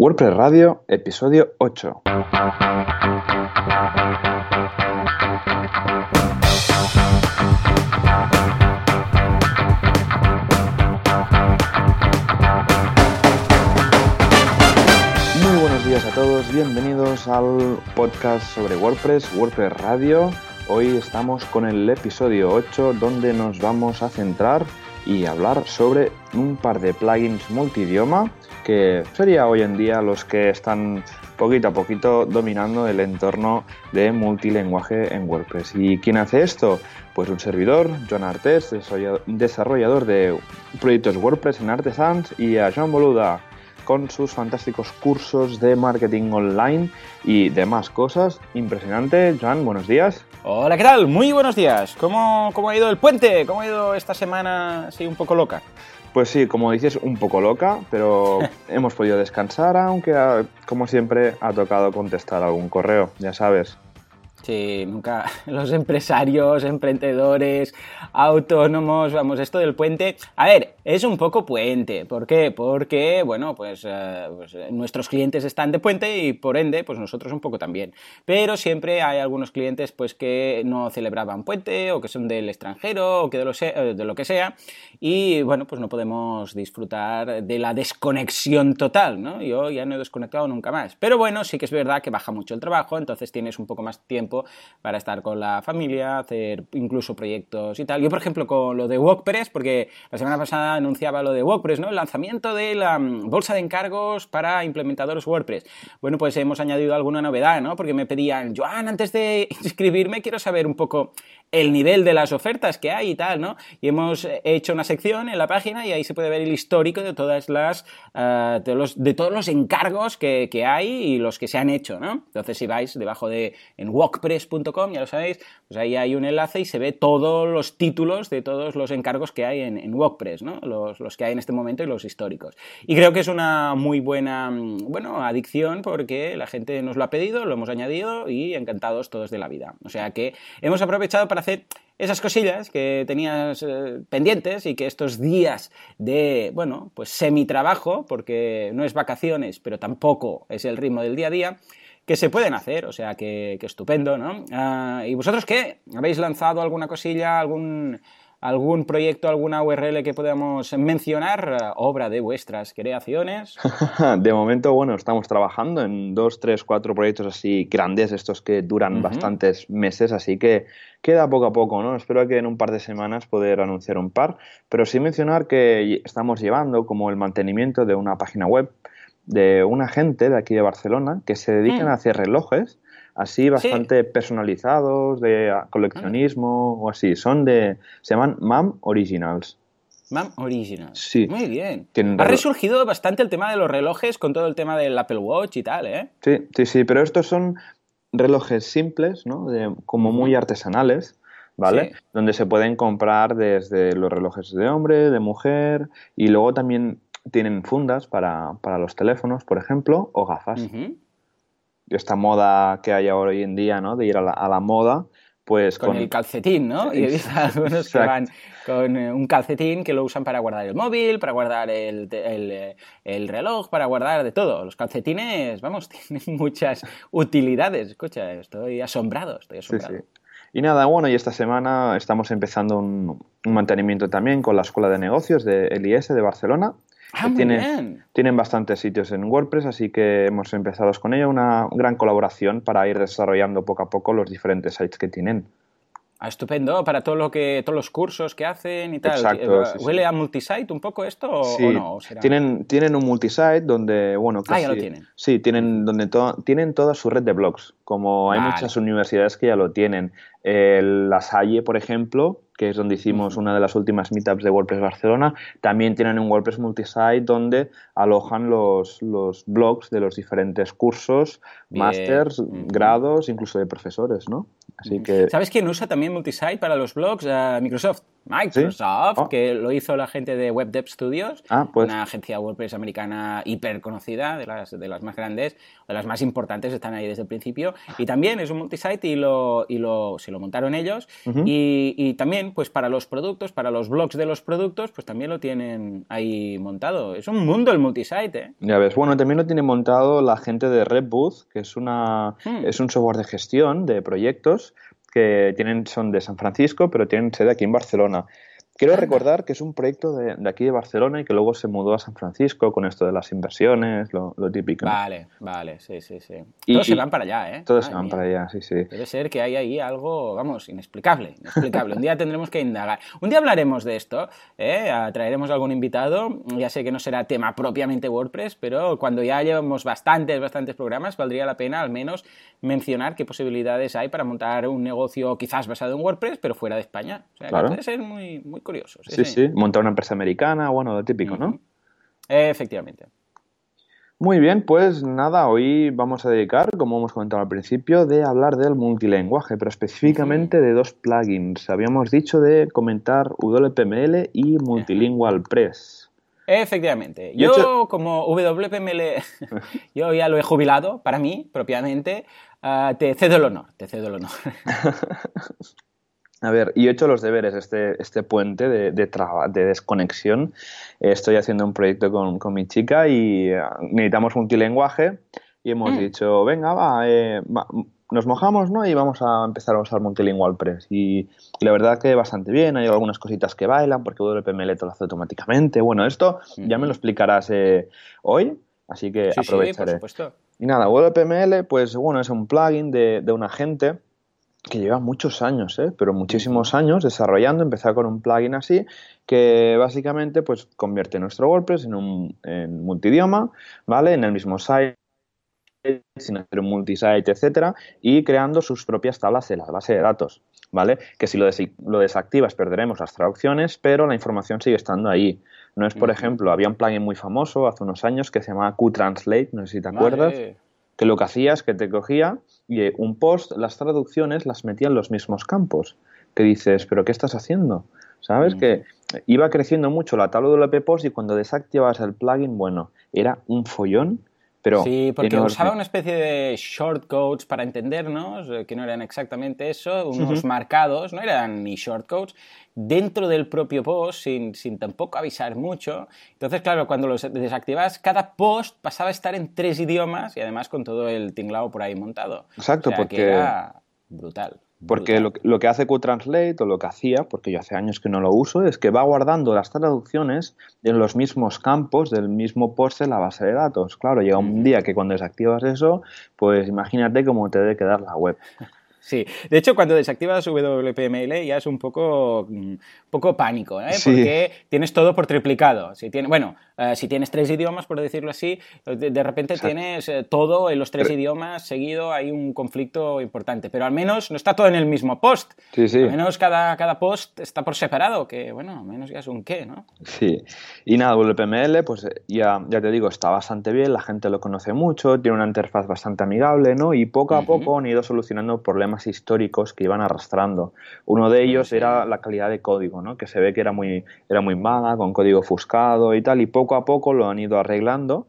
WordPress Radio, episodio 8. Muy buenos días a todos, bienvenidos al podcast sobre WordPress, WordPress Radio. Hoy estamos con el episodio 8 donde nos vamos a centrar y hablar sobre un par de plugins multidioma que sería hoy en día los que están poquito a poquito dominando el entorno de multilenguaje en WordPress. ¿Y quién hace esto? Pues un servidor, John Artes, desarrollador de proyectos WordPress en Artesans, y a Joan Boluda con sus fantásticos cursos de marketing online y demás cosas. Impresionante. Joan, buenos días. Hola, ¿qué tal? Muy buenos días. ¿Cómo, cómo ha ido el puente? ¿Cómo ha ido esta semana así un poco loca? Pues sí, como dices, un poco loca, pero hemos podido descansar, aunque ah, como siempre ha tocado contestar algún correo, ya sabes. Nunca los empresarios, emprendedores, autónomos, vamos, esto del puente. A ver, es un poco puente. ¿Por qué? Porque, bueno, pues, eh, pues, eh, nuestros clientes están de puente y por ende, pues nosotros un poco también. Pero siempre hay algunos clientes, pues, que no celebraban puente o que son del extranjero o que de lo, eh, de lo que sea. Y, bueno, pues no podemos disfrutar de la desconexión total, ¿no? Yo ya no he desconectado nunca más. Pero bueno, sí que es verdad que baja mucho el trabajo, entonces tienes un poco más tiempo para estar con la familia, hacer incluso proyectos y tal. Yo, por ejemplo, con lo de WordPress, porque la semana pasada anunciaba lo de WordPress, ¿no? El lanzamiento de la bolsa de encargos para implementadores WordPress. Bueno, pues hemos añadido alguna novedad, ¿no? Porque me pedían, Joan, antes de inscribirme quiero saber un poco el nivel de las ofertas que hay y tal, ¿no? Y hemos hecho una sección en la página y ahí se puede ver el histórico de todas las, uh, de, los, de, todos los encargos que, que, hay y los que se han hecho, ¿no? Entonces, si vais debajo de en WordPress.com, ya lo sabéis, pues ahí hay un enlace y se ve todos los títulos de todos los encargos que hay en, en WordPress, ¿no? Los, los, que hay en este momento y los históricos. Y creo que es una muy buena, bueno, adicción porque la gente nos lo ha pedido, lo hemos añadido y encantados todos de la vida. O sea que hemos aprovechado para hacer esas cosillas que tenías eh, pendientes y que estos días de, bueno, pues semi-trabajo, porque no es vacaciones, pero tampoco es el ritmo del día a día, que se pueden hacer, o sea, que, que estupendo, ¿no? Ah, ¿Y vosotros qué? ¿Habéis lanzado alguna cosilla, algún algún proyecto, alguna URL que podamos mencionar, obra de vuestras creaciones. de momento, bueno, estamos trabajando en dos, tres, cuatro proyectos así grandes, estos que duran uh -huh. bastantes meses, así que queda poco a poco, ¿no? Espero que en un par de semanas poder anunciar un par, pero sí mencionar que estamos llevando como el mantenimiento de una página web de una gente de aquí de Barcelona que se dedican mm. a hacer relojes así bastante sí. personalizados, de coleccionismo o así. Son de. se llaman MAM Originals. MAM Originals. Sí. Muy bien. Ha resurgido bastante el tema de los relojes con todo el tema del Apple Watch y tal, ¿eh? Sí, sí, sí, pero estos son relojes simples, ¿no? De, como muy artesanales. ¿Vale? Sí. Donde se pueden comprar desde los relojes de hombre, de mujer, y luego también tienen fundas para, para los teléfonos, por ejemplo, o gafas. Uh -huh esta moda que hay ahora hoy en día, ¿no? De ir a la, a la moda, pues con, con, el calcetín, ¿no? Y he visto algunos Exacto. que van con eh, un calcetín que lo usan para guardar el móvil, para guardar el, el, el, reloj, para guardar de todo. Los calcetines, vamos, tienen muchas utilidades. Escucha, estoy asombrado, estoy asombrado. Sí, sí. Y nada, bueno, y esta semana estamos empezando un, un mantenimiento también con la Escuela de Negocios de LIS de Barcelona. Ah, tienen, tienen, bastantes sitios en WordPress, así que hemos empezado con ella una gran colaboración para ir desarrollando poco a poco los diferentes sites que tienen. Ah, estupendo, para todo lo que, todos los cursos que hacen y tal. Exacto, ¿Huele sí, a multisite un poco esto sí. o no? ¿Será? Tienen, tienen un multisite donde, bueno, ah, ya lo tienen. Sí, tienen, donde to tienen toda su red de blogs. Como hay vale. muchas universidades que ya lo tienen. Eh, la Salle, por ejemplo, que es donde hicimos una de las últimas meetups de WordPress Barcelona, también tienen un WordPress multisite donde alojan los, los blogs de los diferentes cursos, másters, grados, incluso de profesores, ¿no? Así que... ¿Sabes quién usa también multisite para los blogs? Uh, Microsoft. Microsoft, Oh. que lo hizo la gente de Web Dev Studios, Ah, pues. una agencia WordPress americana hiper conocida, de las, de las más grandes, de las más importantes, están ahí desde el principio. Y también es un multisite y, lo, y lo, se lo montaron ellos. Y, y también, pues para los productos, para los blogs de los productos, pues también lo tienen ahí montado. Es un mundo el multisite, ¿eh? Ya ves, bueno, también lo tiene montado la gente de Redbooth, que es una Hmm. es un software de gestión de proyectos que tienen son de San Francisco, pero tienen sede aquí en Barcelona. Quiero recordar que es un proyecto de, de aquí de Barcelona y que luego se mudó a San Francisco con esto de las inversiones, lo, lo típico. ¿no? Vale, vale, sí, sí, sí. Y- Todos se y- van para allá, ¿eh? Todos se van mía. para allá, sí, sí. Debe ser que hay ahí algo, vamos, inexplicable, inexplicable. Un día tendremos que indagar. Un día hablaremos de esto, ¿eh? Traeremos algún invitado. Ya sé que no será tema propiamente WordPress, pero cuando ya llevamos bastantes, bastantes programas, valdría la pena al menos mencionar qué posibilidades hay para montar un negocio quizás basado en WordPress, pero fuera de España. O sea, que Claro. puede ser muy, muy curioso. Sí, Sí, sí, montar una empresa americana, bueno, lo típico, ¿no? Efectivamente. Muy bien, pues nada, hoy vamos a dedicar, como hemos comentado al principio, de hablar del multilenguaje, pero específicamente de dos plugins. Habíamos dicho de comentar WPML y Multilingual Press. Efectivamente. Yo, hecho- como WPML, yo ya lo he jubilado, para mí, propiamente, ah, te cedo el honor, te cedo el honor. A ver, y he hecho los deberes este, este puente de, de, traba- de desconexión. Estoy haciendo un proyecto con, con mi chica y eh, necesitamos multilenguaje y hemos Mm. dicho, venga, va, eh, va, nos mojamos, ¿no? Y vamos a empezar a usar Multilingual Press. Y, y la verdad que bastante bien, hay algunas cositas que bailan porque WPML te lo hace automáticamente. Bueno, esto ya me lo explicarás eh, hoy, así que Sí, sí, aprovecharé. por supuesto. Y nada, WPML, pues bueno, es un plugin de, de un agente que lleva muchos años, ¿eh? pero muchísimos años desarrollando. Empezó con un plugin así que básicamente pues convierte nuestro WordPress en un en multidioma, ¿vale? En el mismo site sin hacer un multisite, etcétera, y creando sus propias tablas de la base de datos, ¿vale? Que si lo, des- lo desactivas perderemos las traducciones, pero la información sigue estando ahí. No es, por ejemplo, había un plugin muy famoso hace unos años que se llamaba QTranslate, no sé si te acuerdas. Que lo que hacía es que te cogía y eh, un post, las traducciones las metía en los mismos campos. Que dices, ¿pero qué estás haciendo? ¿Sabes? Ujú. Que iba creciendo mucho la tabla de WP Post y cuando desactivabas el plugin, bueno, era un follón, pero. Sí, porque enorme. usaba una especie de shortcodes para entendernos, eh, que no eran exactamente eso, unos marcados, no eran ni shortcodes, dentro del propio post, sin, sin tampoco avisar mucho. Entonces, claro, cuando los desactivas, cada post pasaba a estar en tres idiomas y además con todo el tinglao por ahí montado. Exacto, O sea, que porque- era brutal. Porque lo, que- lo que hace QTranslate o lo que hacía, porque yo hace años que no lo uso, es que va guardando las traducciones en los mismos campos del mismo post de la base de datos. Claro, llega un día que cuando desactivas eso, pues imagínate cómo te debe quedar la web. Sí, de hecho cuando desactivas WPML ya es un poco, mm, poco pánico, ¿eh? Sí. porque tienes todo por triplicado. Si tiene, bueno, eh, si tienes tres idiomas, por decirlo así, de, de repente Exacto. tienes eh, todo en los tres Pero- idiomas seguido, hay un conflicto importante, pero al menos no está todo en el mismo post. Sí, sí. Al menos cada, cada post está por separado, que bueno, al menos ya es un qué, ¿no? Sí, y nada, WPML, pues eh, ya, ya te digo, está bastante bien, la gente lo conoce mucho, tiene una interfaz bastante amigable, ¿no? Y poco a Ujú. poco han ido solucionando problemas históricos que iban arrastrando. Uno de ellos era la calidad de código, ¿no? Que se ve que era muy, era muy mala, con código ofuscado y tal, y poco a poco lo han ido arreglando.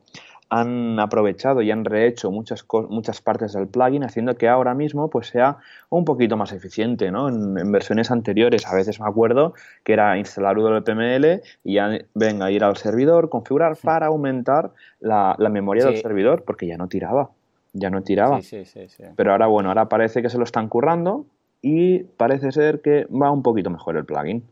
Han aprovechado y han rehecho muchas, muchas partes del plugin, haciendo que ahora mismo pues, sea un poquito más eficiente. ¿no? En, en versiones anteriores, a veces me acuerdo que era instalar WPML y ya venga ir al servidor, configurar para aumentar la, la memoria del servidor, porque ya no tiraba. Ya no tiraba. Sí, sí. Pero ahora, bueno, ahora parece que se lo están currando y parece ser que va un poquito mejor el plugin.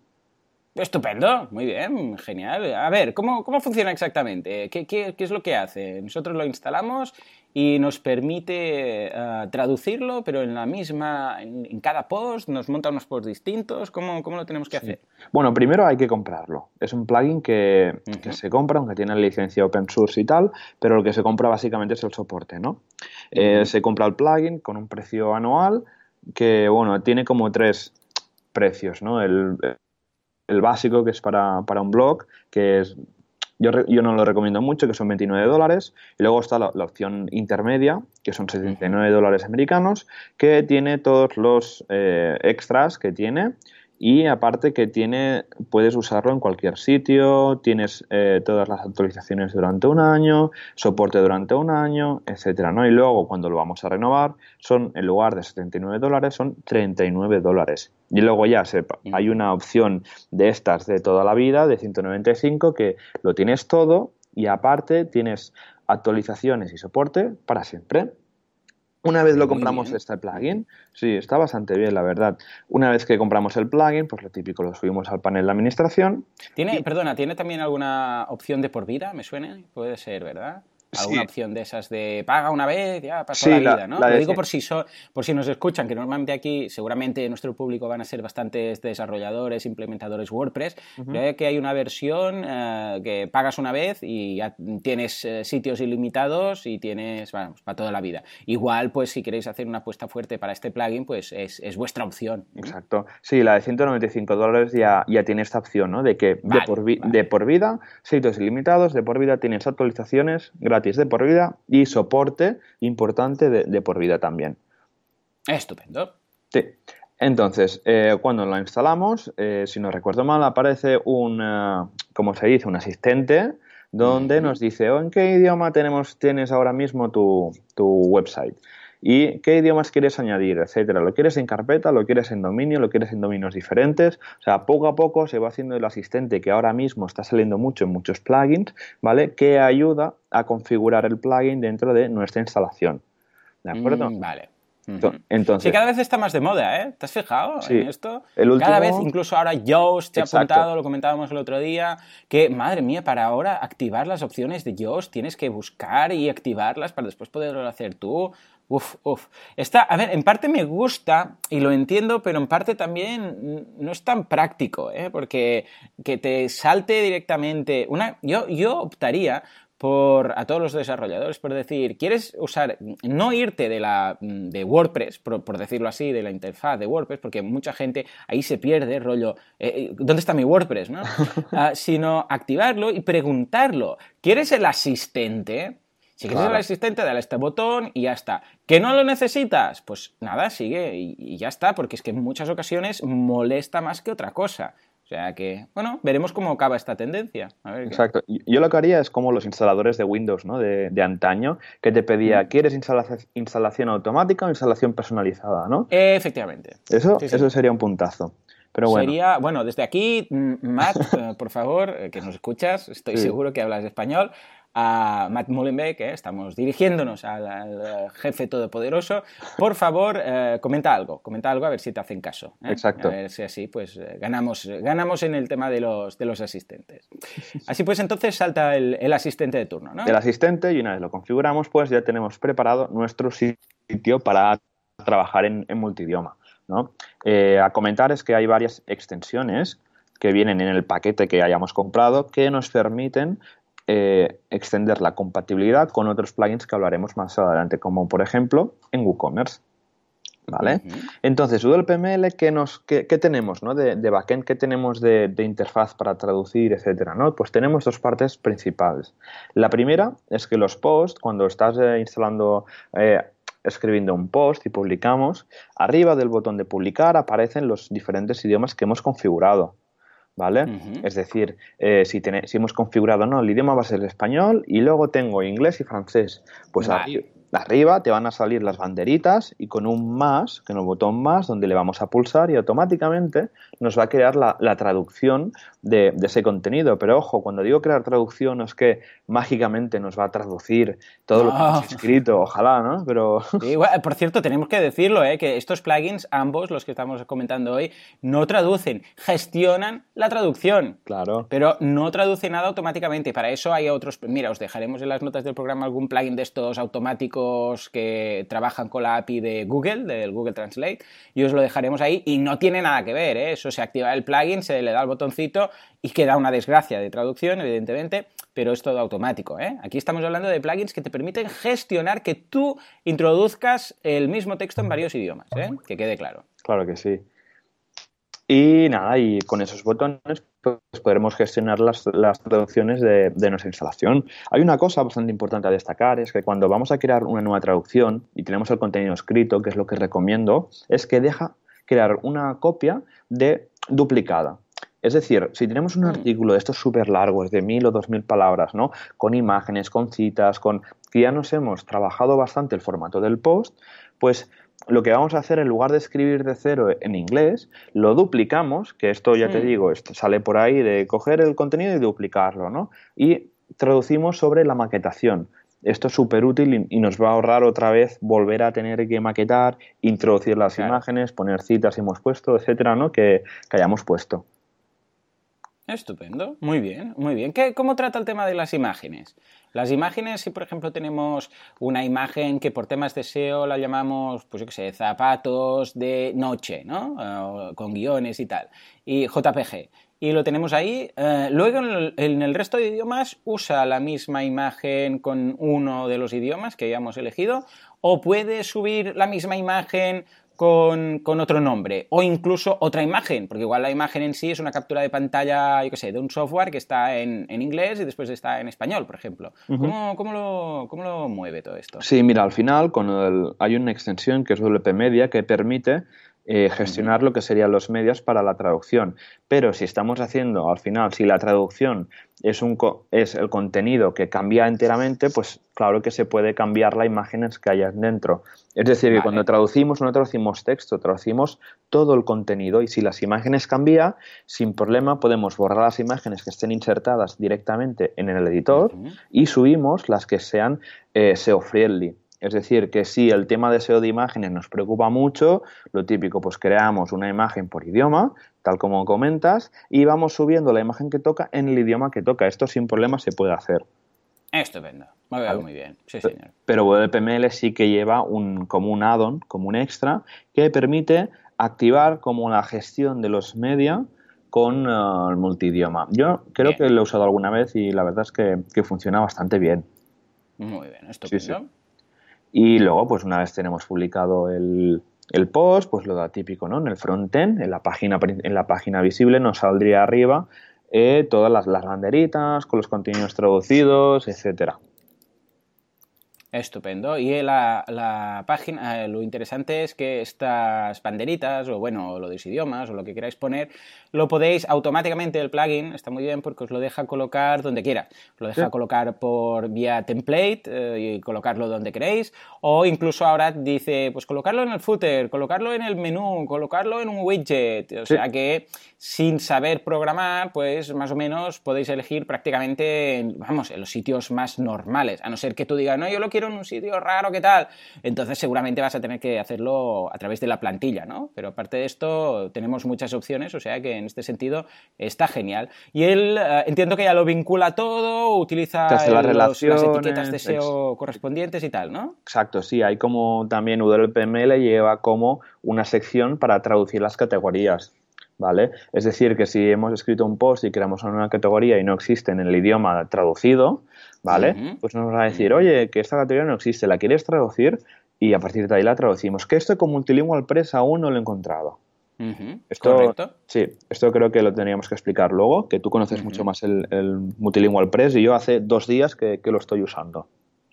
Estupendo, muy bien, genial. A ver, ¿cómo, cómo funciona exactamente? ¿Qué, qué, qué es lo que hace? Nosotros lo instalamos y nos permite eh, traducirlo, pero en la misma, en, en cada post, nos monta unos posts distintos. ¿Cómo, cómo lo tenemos que hacer? Bueno, primero hay que comprarlo. Es un plugin que, que se compra, aunque tiene licencia open source y tal, pero lo que se compra básicamente es el soporte, ¿no? Eh, se compra el plugin con un precio anual que, bueno, tiene como tres precios, ¿no? El, el básico, que es para, para un blog, que es... Yo, yo no lo recomiendo mucho, que son 29 dólares. Y luego está la, la opción intermedia, que son 79 dólares americanos, que tiene todos los eh, extras que tiene y aparte que tiene, puedes usarlo en cualquier sitio, tienes eh, todas las actualizaciones durante un año, soporte durante un año, etcétera, ¿no? Y luego cuando lo vamos a renovar, son en lugar de 79 dólares, son 39 dólares. Y luego ya sepa, mm. hay una opción de estas de toda la vida, de 195, que lo tienes todo y aparte tienes actualizaciones y soporte para siempre. Una vez lo compramos este plugin, sí, está bastante bien, la verdad. Una vez que compramos el plugin, pues lo típico lo subimos al panel de administración. ¿Tiene, perdona, ¿tiene también alguna opción de por vida? ¿Me suena? Puede ser, ¿verdad? Alguna opción de esas de paga una vez, ya pasó la vida, ¿no? Lo digo por si, por si nos escuchan, que normalmente aquí seguramente nuestro público van a ser bastantes desarrolladores, implementadores WordPress, creo que hay una versión eh, que pagas una vez y ya tienes eh, sitios ilimitados y tienes, bueno, para toda la vida. Igual, pues si queréis hacer una apuesta fuerte para este plugin, pues es, es vuestra opción. Exacto. Sí, la de 195 dólares ya, ya tiene esta opción, ¿no? De que de, por de por vida, sitios ilimitados, de por vida tienes actualizaciones gratis de por vida y soporte importante de, por vida también. Estupendo. Sí. Entonces, eh, cuando lo instalamos, eh, si no recuerdo mal, aparece un, como se dice, un asistente donde nos dice, oh, ¿en qué idioma tenemos, tienes ahora mismo tu, tu website? Y qué idiomas quieres añadir, etcétera. ¿Lo quieres en carpeta? ¿Lo quieres en dominio? ¿Lo quieres en dominios diferentes? O sea, poco a poco se va haciendo el asistente que ahora mismo está saliendo mucho en muchos plugins, ¿vale? Que ayuda a configurar el plugin dentro de nuestra instalación. ¿De acuerdo? Mm, vale. Entonces, sí, cada vez está más de moda, ¿eh? ¿Te has fijado en esto? Cada vez, incluso ahora Yoast te ha apuntado, lo comentábamos el otro día, que, madre mía, para ahora activar las opciones de Yoast tienes que buscar y activarlas para después poderlo hacer tú. Uf, uf. Está, a ver, en parte me gusta y lo entiendo, pero en parte también no es tan práctico, ¿eh? porque que te salte directamente. Una, yo, yo optaría por a todos los desarrolladores por decir, quieres usar, no irte de la de WordPress, por, decirlo así, de la interfaz de WordPress, porque mucha gente ahí se pierde, rollo, eh, eh, ¿dónde está mi WordPress? ¿no? Ah, sino activarlo y preguntarlo, ¿quieres el asistente? Si quieres el asistente, dale a este botón y ya está. ¿Que no lo necesitas? Pues nada, sigue y, ya está, porque es que en muchas ocasiones molesta más que otra cosa. O sea que, bueno, veremos cómo acaba esta tendencia. Exacto. Yo lo que haría es como los instaladores de Windows ¿no? de, antaño, que te pedía, mm. ¿quieres instalación automática o instalación personalizada? ¿no? Efectivamente. Eso, eso sería un puntazo. Pero bueno. Sería, bueno, desde aquí, Matt, eh, por favor, eh, que nos escuchas, estoy seguro que hablas español, a Matt Mullenbeck, ¿eh? estamos dirigiéndonos al, jefe todopoderoso, por favor, eh, comenta algo, comenta algo a ver si te hacen caso. ¿eh? Exacto. A ver si así, pues ganamos, ganamos en el tema de los, de los asistentes. Así pues, entonces salta el, asistente de turno, ¿no? El asistente, y una vez lo configuramos, pues ya tenemos preparado nuestro sitio para trabajar en, multidioma. ¿no? a comentar es que hay varias extensiones que vienen en el paquete que hayamos comprado que nos permiten eh, extender la compatibilidad con otros plugins que hablaremos más adelante, como por ejemplo en WooCommerce. ¿Vale? Entonces, UDLPML, ¿qué, nos, qué, tenemos ¿no? de, backend? ¿Qué tenemos de, interfaz para traducir, etcétera? ¿no? Pues tenemos dos partes principales. La primera es que los posts, cuando estás eh, instalando, eh, escribiendo un post y publicamos, arriba del botón de publicar aparecen los diferentes idiomas que hemos configurado. ¿Vale? Es decir, eh, si, si, hemos configurado, no, el idioma va a ser el español y luego tengo inglés y francés. Pues aquí, arriba te van a salir las banderitas y con un más, con el botón más, donde le vamos a pulsar y automáticamente nos va a crear la, traducción de, ese contenido. Pero ojo, cuando digo crear traducción no es que mágicamente nos va a traducir todo lo que hemos escrito, ojalá, ¿no? Pero... por cierto, tenemos que decirlo, ¿eh? que estos plugins, ambos, los que estamos comentando hoy, no traducen, gestionan la traducción. Claro. Pero no traduce nada automáticamente. Para eso hay otros... Mira, os dejaremos en las notas del programa algún plugin de estos automáticos que trabajan con la API de Google, del Google Translate, y os lo dejaremos ahí y no tiene nada que ver, ¿eh? eso se activa el plugin, se le da el botoncito y queda una desgracia de traducción, evidentemente, pero es todo automático. ¿eh? Aquí estamos hablando de plugins que te permiten gestionar que tú introduzcas el mismo texto en varios idiomas, ¿eh? que quede claro. Claro que sí. Y nada, y con esos botones pues podremos gestionar las, traducciones de, nuestra instalación. Hay una cosa bastante importante a destacar, es que cuando vamos a crear una nueva traducción y tenemos el contenido escrito, que es lo que recomiendo, es que deja crear una copia de duplicada. Es decir, si tenemos un Mm. artículo de estos súper largos, de mil o dos mil palabras, ¿no? Con imágenes, con citas, con que ya nos hemos trabajado bastante el formato del post, pues lo que vamos a hacer en lugar de escribir de cero en inglés, lo duplicamos, que esto ya te digo, esto sale por ahí de coger el contenido y duplicarlo, ¿no? Y traducimos sobre la maquetación. Esto es súper útil y, y nos va a ahorrar otra vez volver a tener que maquetar, introducir las Claro. imágenes, poner citas si hemos puesto, etcétera, ¿no? Que, que hayamos puesto. Estupendo, muy bien, muy bien. ¿Qué, ¿Cómo trata el tema de las imágenes? Las imágenes, si por ejemplo tenemos una imagen que por temas de SEO la llamamos, pues yo qué sé, zapatos de noche, ¿no? Eh, con guiones y tal, y JPG. Y lo tenemos ahí. eh, luego en el, en el resto de idiomas usa la misma imagen con uno de los idiomas que hayamos elegido, o puede subir la misma imagen con, con, otro nombre o incluso otra imagen, porque igual la imagen en sí es una captura de pantalla, yo qué sé, de un software que está en, en inglés y después está en español, por ejemplo. Uh -huh. ¿Cómo, cómo, lo, ¿Cómo, lo, mueve todo esto? Sí, mira, al final con el, hay una extensión que es WP Media que permite eh, gestionar lo que serían los medios para la traducción. Pero si estamos haciendo, al final, si la traducción es, un es el contenido que cambia enteramente, pues claro que se puede cambiar las imágenes que hayan dentro. Es decir, vale. que cuando traducimos no traducimos texto, traducimos todo el contenido y si las imágenes cambian, sin problema podemos borrar las imágenes que estén insertadas directamente en el editor uh -huh. y subimos las que sean eh, SEO friendly. Es decir, que si el tema de SEO de imágenes nos preocupa mucho, lo típico, pues creamos una imagen por idioma, tal como comentas, y vamos subiendo la imagen que toca en el idioma que toca. Esto sin problema se puede hacer. Estupendo, me veo muy bien, sí señor. Pero WPML sí que lleva un, como un add-on, como un extra, que permite activar como la gestión de los media con uh, el multidioma. Yo creo bien. que lo he usado alguna vez y la verdad es que, que funciona bastante bien. Muy bien, estupendo. Sí, sí. Y luego, pues una vez tenemos publicado el, el post, pues lo da típico, ¿no? En el frontend, en la página, en la página visible, nos saldría arriba eh, todas las, las, banderitas con los contenidos traducidos, etcétera. Estupendo. Y la, la página, eh, lo interesante es que estas banderitas, o bueno, lo de los idiomas, o lo que queráis poner, lo podéis automáticamente, el plugin está muy bien porque os lo deja colocar donde quiera. Os lo deja sí. colocar por vía template eh, y colocarlo donde queréis. O incluso ahora dice, pues colocarlo en el footer, colocarlo en el menú, colocarlo en un widget. O sí. sea que sin saber programar, pues más o menos podéis elegir prácticamente, en, vamos, en los sitios más normales. A no ser que tú digas, no, yo lo quiero en un sitio raro, ¿qué tal? Entonces seguramente vas a tener que hacerlo a través de la plantilla, ¿no? Pero aparte de esto, tenemos muchas opciones, o sea que en este sentido está genial. Y él, uh, entiendo que ya lo vincula todo, utiliza el, las, los, las etiquetas de SEO correspondientes y tal, ¿no? Exacto, sí, hay como también WPML lleva como una sección para traducir las categorías. ¿Vale? Es decir, que si hemos escrito un post y creamos una categoría y no existe en el idioma traducido, ¿vale? Uh -huh. Pues nos va a decir, oye, que esta categoría no existe, ¿la quieres traducir? Y a partir de ahí la traducimos. Que esto con Multilingual Press aún no lo he encontrado. Uh -huh. esto, Correcto. Sí, esto creo que lo tendríamos que explicar luego, que tú conoces uh -huh. mucho más el, el, Multilingual Press y yo hace dos días que, que lo estoy usando.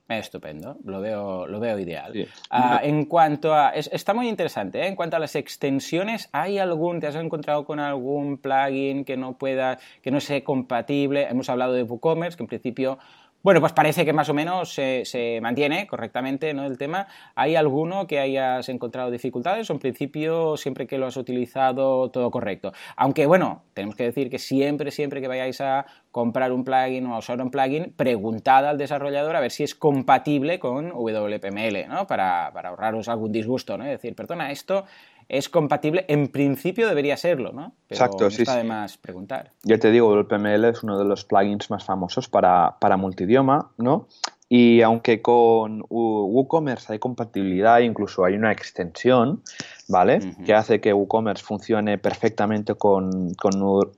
Estupendo, lo veo, lo veo ideal. Sí. Uh, en cuanto a. Es, está muy interesante, ¿eh? En cuanto a las extensiones, ¿hay algún. ¿Te has encontrado con algún plugin que no pueda. que no sea compatible? Hemos hablado de WooCommerce, que en principio. Bueno, pues parece que más o menos se, se, mantiene correctamente ¿no? el tema. ¿Hay alguno que hayas encontrado dificultades o en principio siempre que lo has utilizado todo correcto? Aunque bueno, tenemos que decir que siempre, siempre que vayáis a comprar un plugin o a usar un plugin, preguntad al desarrollador a ver si es compatible con WPML, ¿no? Para, para ahorraros algún disgusto, ¿no? Es decir, perdona, esto es compatible, en principio debería serlo, ¿no? Pero Exacto, no sí, está sí. de más preguntar. Ya te digo, el PML es uno de los plugins más famosos para, para multidioma, ¿no? Y aunque con WooCommerce hay compatibilidad, incluso hay una extensión, ¿vale? Uh -huh. Que hace que WooCommerce funcione perfectamente con, con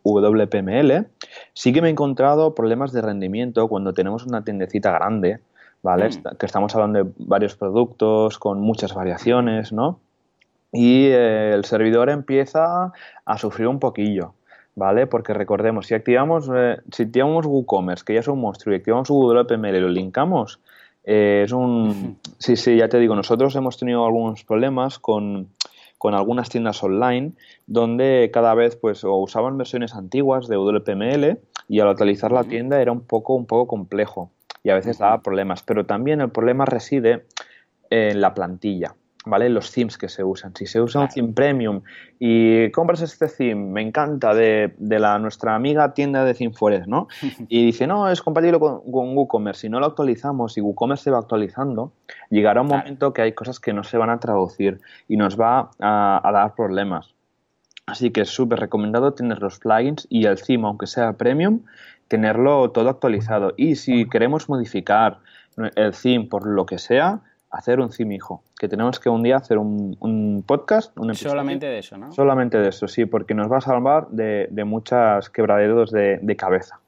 WPML, sí que me he encontrado problemas de rendimiento cuando tenemos una tiendecita grande, ¿vale? Mm. Que estamos hablando de varios productos con muchas variaciones, ¿no? Y eh, el servidor empieza a sufrir un poquillo, ¿vale? Porque recordemos, si activamos, eh, si activamos WooCommerce, que ya es un monstruo, y activamos WPML y lo linkamos, eh, es un... Sí, sí, ya te digo, nosotros hemos tenido algunos problemas con, con algunas tiendas online donde cada vez pues o usaban versiones antiguas de WPML y al actualizar la tienda era un poco un poco complejo y a veces daba problemas, pero también el problema reside en la plantilla. ¿Vale? Los themes que se usan. Si se usa un theme premium y compras este theme, me encanta, de, la nuestra amiga tienda de ThemeForest, ¿no? Y dice, no, es compatible con, WooCommerce. Si no lo actualizamos y WooCommerce se va actualizando, llegará un momento que hay cosas que no se van a traducir y nos va a, dar problemas. Así que es súper recomendado tener los plugins y el theme, aunque sea premium, tenerlo todo actualizado. Y si queremos modificar el theme por lo que sea, hacer un cimijo, que tenemos que un día hacer un, podcast. Un solamente de eso, ¿no? Solamente de eso, sí, porque nos va a salvar de, de muchas quebraderos de, de cabeza.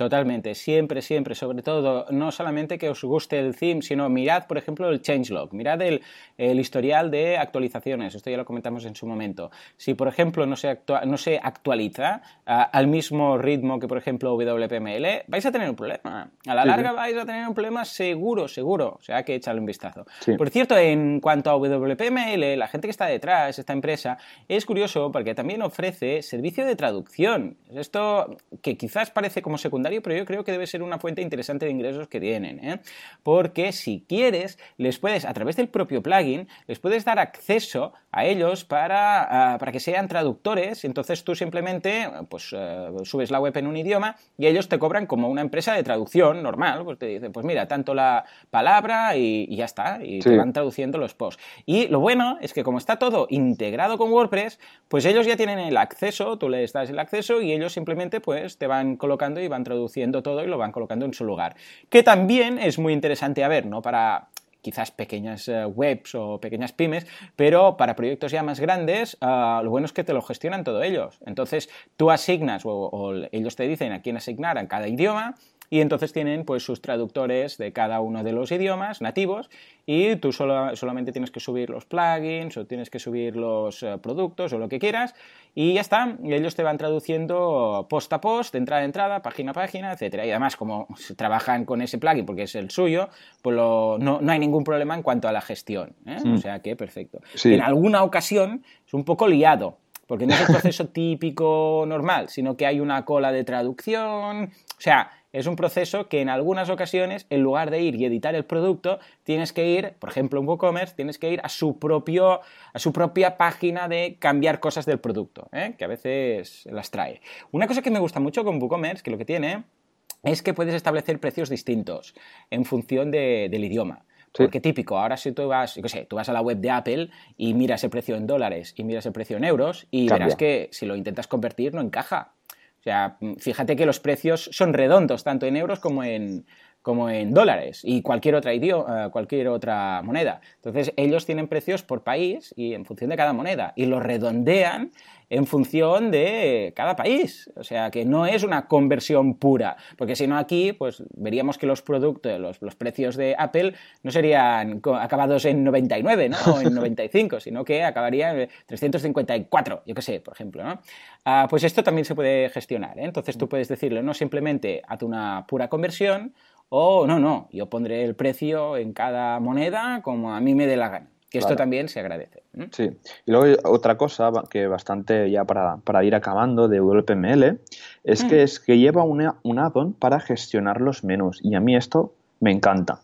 Totalmente, siempre, siempre, sobre todo, no solamente que os guste el theme, sino mirad, por ejemplo, el changelog, mirad el, historial de actualizaciones, esto ya lo comentamos en su momento. Si, por ejemplo, no se, no se actualiza al mismo ritmo que, por ejemplo, WPML, vais a tener un problema. A la larga vais a tener un problema seguro, seguro, o sea, que echarle un vistazo. Por cierto, en cuanto a WPML, la gente que está detrás, esta empresa, es curioso porque también ofrece servicio de traducción. Esto que quizás parece como secundario, pero yo creo que debe ser una fuente interesante de ingresos que tienen, ¿eh? porque si quieres, les puedes, a través del propio plugin, les puedes dar acceso a ellos para, ah, para que sean traductores, entonces tú simplemente pues, eh, subes la web en un idioma y ellos te cobran como una empresa de traducción normal, pues te dicen, pues mira, tanto la palabra y, ya está, y te van traduciendo los posts. Y lo bueno es que como está todo integrado con WordPress, pues ellos ya tienen el acceso, tú les das el acceso y ellos simplemente pues te van colocando y van traduciendo traduciendo todo y lo van colocando en su lugar. Que también es muy interesante a ver, ¿no? Para quizás pequeñas eh, webs o pequeñas pymes, pero para proyectos ya más grandes, ah, lo bueno es que te lo gestionan todos ellos. Entonces, tú asignas o, ellos te dicen a quién asignar en cada idioma y entonces tienen pues sus traductores de cada uno de los idiomas nativos y tú solo, solamente tienes que subir los plugins o tienes que subir los eh, productos o lo que quieras y ya está, y ellos te van traduciendo post a post, de entrada a entrada, página a página, etcétera. Y además, como trabajan con ese plugin porque es el suyo, pues no, no, hay ningún problema en cuanto a la gestión. ¿eh? O mm. sea que perfecto. En alguna ocasión es un poco liado, porque no es un proceso típico normal, sino que hay una cola de traducción. O sea, es un proceso que en algunas ocasiones, en lugar de ir y editar el producto, tienes que ir, por ejemplo en WooCommerce, tienes que ir a su, propio, a su propia página de cambiar cosas del producto, ¿eh? que a veces las trae. Una cosa que me gusta mucho con WooCommerce, que lo que tiene es que puedes establecer precios distintos en función del idioma. Porque típico, ahora si tú vas, yo qué sé, tú vas a la web de Apple y miras el precio en dólares y miras el precio en euros y verás que si lo intentas convertir no encaja. O sea, fíjate que los precios son redondos, tanto en euros como en, como en dólares y cualquier otra idioma, eh, cualquier otra moneda. Entonces, ellos tienen precios por país y en función de cada moneda y lo redondean en función de cada país. O sea, que no es una conversión pura, porque si no aquí, pues veríamos que los productos, los, los, precios de Apple no serían acabados en 99, ¿no? O en 95, sino que acabarían en 354, yo qué sé, por ejemplo, ¿no? Ah, pues esto también se puede gestionar, ¿eh? Entonces tú puedes decirle, no simplemente haz una pura conversión, o no, no, yo pondré el precio en cada moneda como a mí me dé la gana. Que esto también se agradece. Sí. Y luego otra cosa que bastante ya para, para ir acabando de WPML es que mm. es que lleva una, un add-on para gestionar los menús. Y a mí esto me encanta.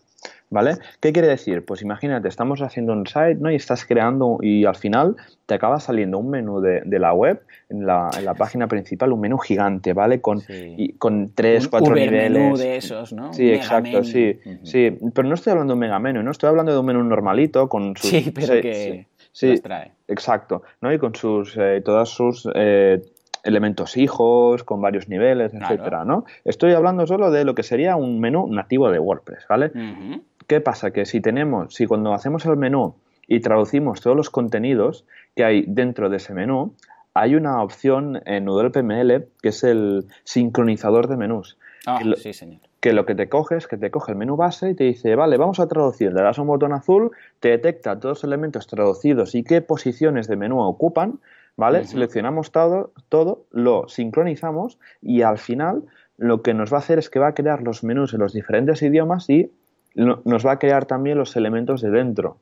¿Vale? ¿Qué quiere decir? Pues imagínate, estamos haciendo un site, ¿no? Y estás creando y al final te acaba saliendo un menú de, la web, en la, en la, página principal, un menú gigante, ¿vale? Con, y, con tres, cuatro niveles. menú de esos, ¿no? Sí, exacto, sí, sí. Pero no estoy hablando de un mega menú, no estoy hablando de un menú normalito con sus... Sí, pero que sí, trae. Exacto, ¿no? Y con sus, eh, todas sus... Eh, elementos hijos, con varios niveles, etcétera, ¿no? Estoy hablando solo de lo que sería un menú nativo de WordPress, ¿vale? ¿Qué pasa? Que si tenemos, si cuando hacemos el menú y traducimos todos los contenidos que hay dentro de ese menú, hay una opción en WPML que es el sincronizador de menús. Ah, sí, señor. Que lo que te coge es que te coge el menú base y te dice, vale, vamos a traducir. Le das un botón azul, te detecta todos los elementos traducidos y qué posiciones de menú ocupan, ¿vale? Seleccionamos todo, todo, lo sincronizamos y al final lo que nos va a hacer es que va a crear los menús en los diferentes idiomas y nos va a crear también los elementos de dentro.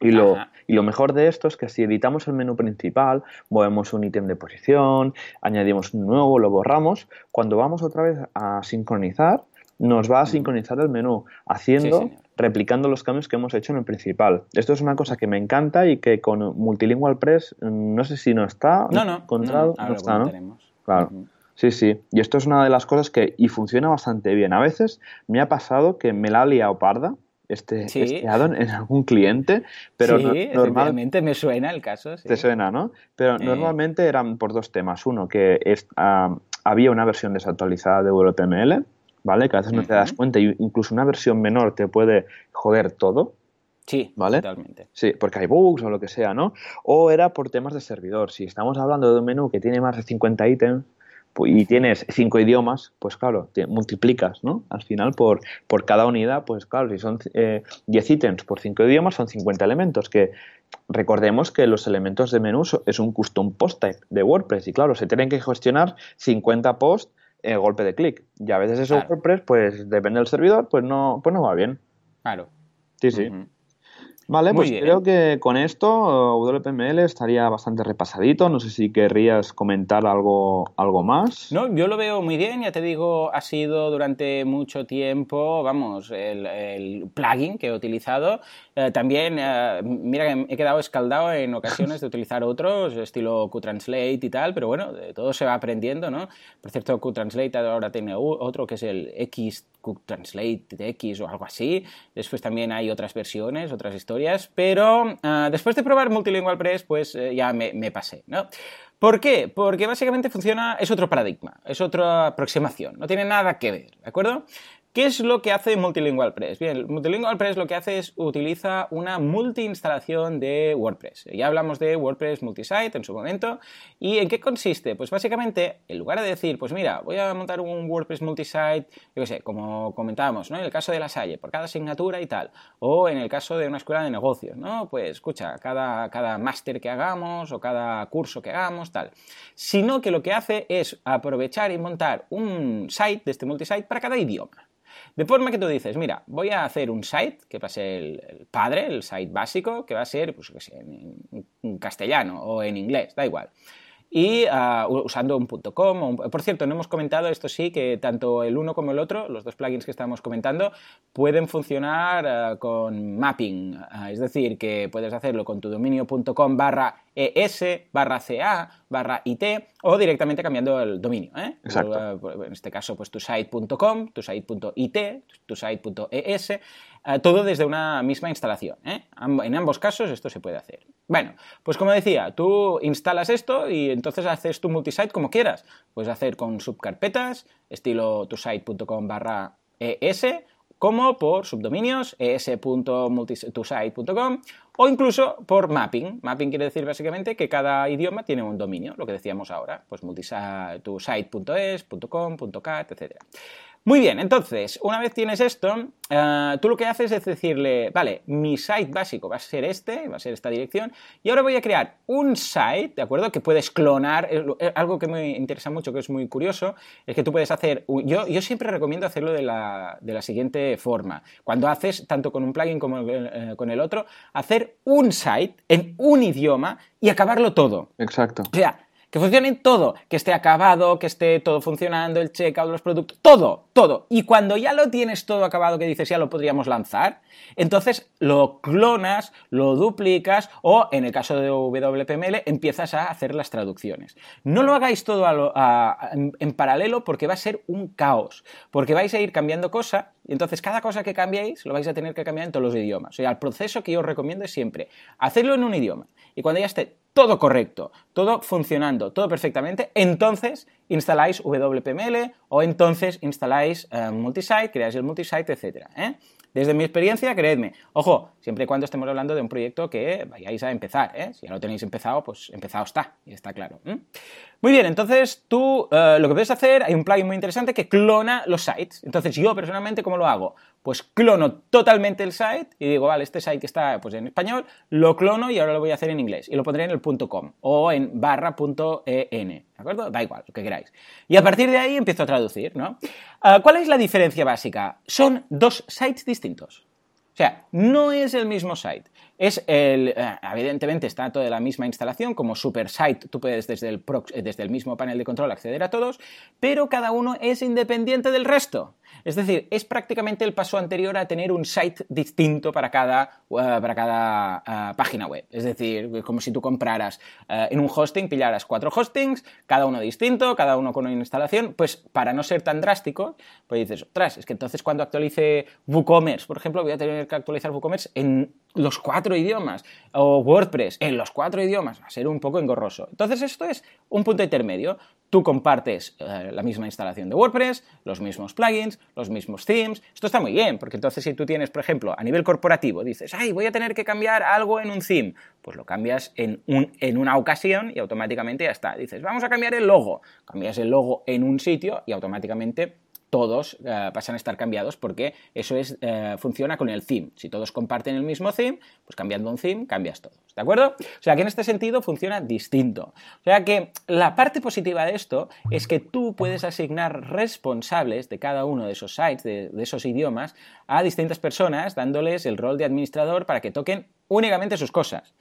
Y lo, y lo, mejor de esto es que si editamos el menú principal, movemos un ítem de posición, añadimos un nuevo, lo borramos, cuando vamos otra vez a sincronizar, nos va a sincronizar el menú, haciendo, replicando los cambios que hemos hecho en el principal. Esto es una cosa que me encanta y que con Multilingual Press mm, no sé si no está no, no, encontrado, no, está, ¿no? Claro. Sí, sí. Y esto es una de las cosas que, y funciona bastante bien. A veces me ha pasado que me la ha liado parda este, este addon en algún cliente, pero sí, normalmente me suena el caso. Te suena, ¿no? Pero normalmente eran por dos temas. Uno, que es, había una versión desactualizada de WPML, ¿vale? Que a veces no te das cuenta y incluso una versión menor te puede joder todo. Sí, ¿vale? totalmente. Sí, porque hay bugs o lo que sea, ¿no? O era por temas de servidor. Si estamos hablando de un menú que tiene más de 50 ítems, y tienes cinco idiomas, pues claro, te multiplicas, ¿no? Al final por, por cada unidad, pues claro, si son 10 eh, ítems por cinco idiomas, son 50 elementos, que recordemos que los elementos de menú es un custom post type de WordPress y claro, se tienen que gestionar 50 posts eh, golpe de clic. Y a veces eso WordPress, pues depende del servidor, pues no, pues no va bien. Claro. Sí, sí. Vale, pues creo que con esto WPML estaría bastante repasadito. No sé si querrías comentar algo, algo más. No, yo lo veo muy bien. Ya te digo, ha sido durante mucho tiempo, vamos, el, plugin que he utilizado. Eh, también, eh, mira que he quedado escaldado en ocasiones de utilizar otros, estilo QTranslate y tal, pero bueno, todo se va aprendiendo, ¿no? Por cierto, QTranslate ahora tiene otro que es el X Translate X o algo así. Después también hay otras versiones, otras historias, pero ah, después de probar Multilingual Press, pues eh, ya me, me pasé, ¿no? ¿Por qué? Porque básicamente funciona, es otro paradigma, es otra aproximación, no tiene nada que ver, ¿de acuerdo? ¿Qué es lo que hace Multilingual Press? Bien, Multilingual Press lo que hace es utiliza una multi-instalación de WordPress. Ya hablamos de WordPress multisite en su momento. ¿Y en qué consiste? Pues básicamente, en lugar de decir, pues mira, voy a montar un WordPress multisite, yo qué sé, como comentábamos, ¿no? En el caso de la Salle, por cada asignatura y tal. O en el caso de una escuela de negocios, ¿no? Pues escucha, cada, cada máster que hagamos o cada curso que hagamos, tal. Sino que lo que hace es aprovechar y montar un site de este multisite para cada idioma. De forma que tú dices, mira, voy a hacer un site, que va a ser el, padre, el site básico, que va a ser, pues, sé, en, castellano o en inglés, da igual y ah, usando un .com. por cierto, no hemos comentado esto sí, que tanto el uno como el otro, los dos plugins que estamos comentando, pueden funcionar ah, con mapping. Ah, es decir, que puedes hacerlo con tu dominio.com barra es barra ca barra it o directamente cambiando el dominio. ¿eh? En este caso, pues tu site.com, tu site.it, tu site.es todo desde una misma instalación. ¿eh? En ambos casos esto se puede hacer. Bueno, pues como decía, tú instalas esto y entonces haces tu multisite como quieras. Puedes hacer con subcarpetas, estilo tusite.com barra es, como por subdominios, es.tusite.com o incluso por mapping. Mapping quiere decir básicamente que cada idioma tiene un dominio, lo que decíamos ahora, pues tusite.es, .com, .cat, etc. Muy bien, entonces, una vez tienes esto, eh, tú lo que haces es decirle, vale, mi site básico va a ser este, va a ser esta dirección, y ahora voy a crear un site, ¿de acuerdo? Que puedes clonar, algo que me interesa mucho, que es muy curioso, es que tú puedes hacer, yo, yo siempre recomiendo hacerlo de la, de la siguiente forma, cuando haces, tanto con un plugin como eh, con el otro, hacer un site en un idioma y acabarlo todo. Exacto. O sea, que funcione todo, que esté acabado, que esté todo funcionando, el checkout, los productos, todo, todo. Y cuando ya lo tienes todo acabado, que dices ya lo podríamos lanzar, entonces lo clonas, lo duplicas o en el caso de WPML empiezas a hacer las traducciones. No lo hagáis todo en, paralelo porque va a ser un caos, porque vais a ir cambiando cosas y entonces cada cosa que cambiéis lo vais a tener que cambiar en todos los idiomas. O sea, el proceso que yo os recomiendo es siempre hacerlo en un idioma y cuando ya esté todo correcto, todo funcionando, todo perfectamente, entonces instaláis WPML o entonces instaláis eh, multisite, creáis el multisite, etc. Desde mi experiencia, creedme, ojo, siempre y cuando estemos hablando de un proyecto que vayáis a empezar, ¿eh? si ya lo tenéis empezado, pues empezado está, y está claro. Muy bien, entonces tú lo que puedes hacer, hay un plugin muy interesante que clona los sites. Entonces yo personalmente, ¿cómo lo hago? Pues clono totalmente el site y digo, vale, este site que está pues, en español, lo clono y ahora lo voy a hacer en inglés. Y lo pondré en el .com o en barra.en, ¿de acuerdo? Da igual, lo que queráis. Y a partir de ahí empiezo a traducir, ¿no? Ah, ¿Cuál es la diferencia básica? Son dos sites distintos. O sea, no es el mismo site. Es el, eh, evidentemente está todo de la misma instalación, como super site tú puedes desde el, eh, desde el mismo panel de control acceder a todos, pero cada uno es independiente del resto. Es decir, es prácticamente el paso anterior a tener un site distinto para cada, uh, para cada página web. Es decir, como si tú compraras en un hosting, pillaras cuatro hostings, cada uno distinto, cada uno con una instalación, pues para no ser tan drástico, pues dices, ostras, es que entonces cuando actualice WooCommerce, por ejemplo, voy a tener que actualizar WooCommerce en los cuatro idiomas, o WordPress en los cuatro idiomas, va a ser un poco engorroso. Entonces esto es un punto intermedio. Tú compartes eh, la misma instalación de WordPress, los mismos plugins, los mismos themes. Esto está muy bien, porque entonces si tú tienes, por ejemplo, a nivel corporativo, dices, ay, voy a tener que cambiar algo en un theme, pues lo cambias en, un, en una ocasión y automáticamente ya está. Dices, vamos a cambiar el logo. Cambias el logo en un sitio y automáticamente todos uh, pasan a estar cambiados porque eso es, uh, funciona con el theme. Si todos comparten el mismo theme, pues cambiando un theme cambias todos. ¿De acuerdo? O sea que en este sentido funciona distinto. O sea que la parte positiva de esto es que tú puedes asignar responsables de cada uno de esos sites, de esos idiomas, a distintas personas, dándoles el rol de administrador para que toquen únicamente sus cosas.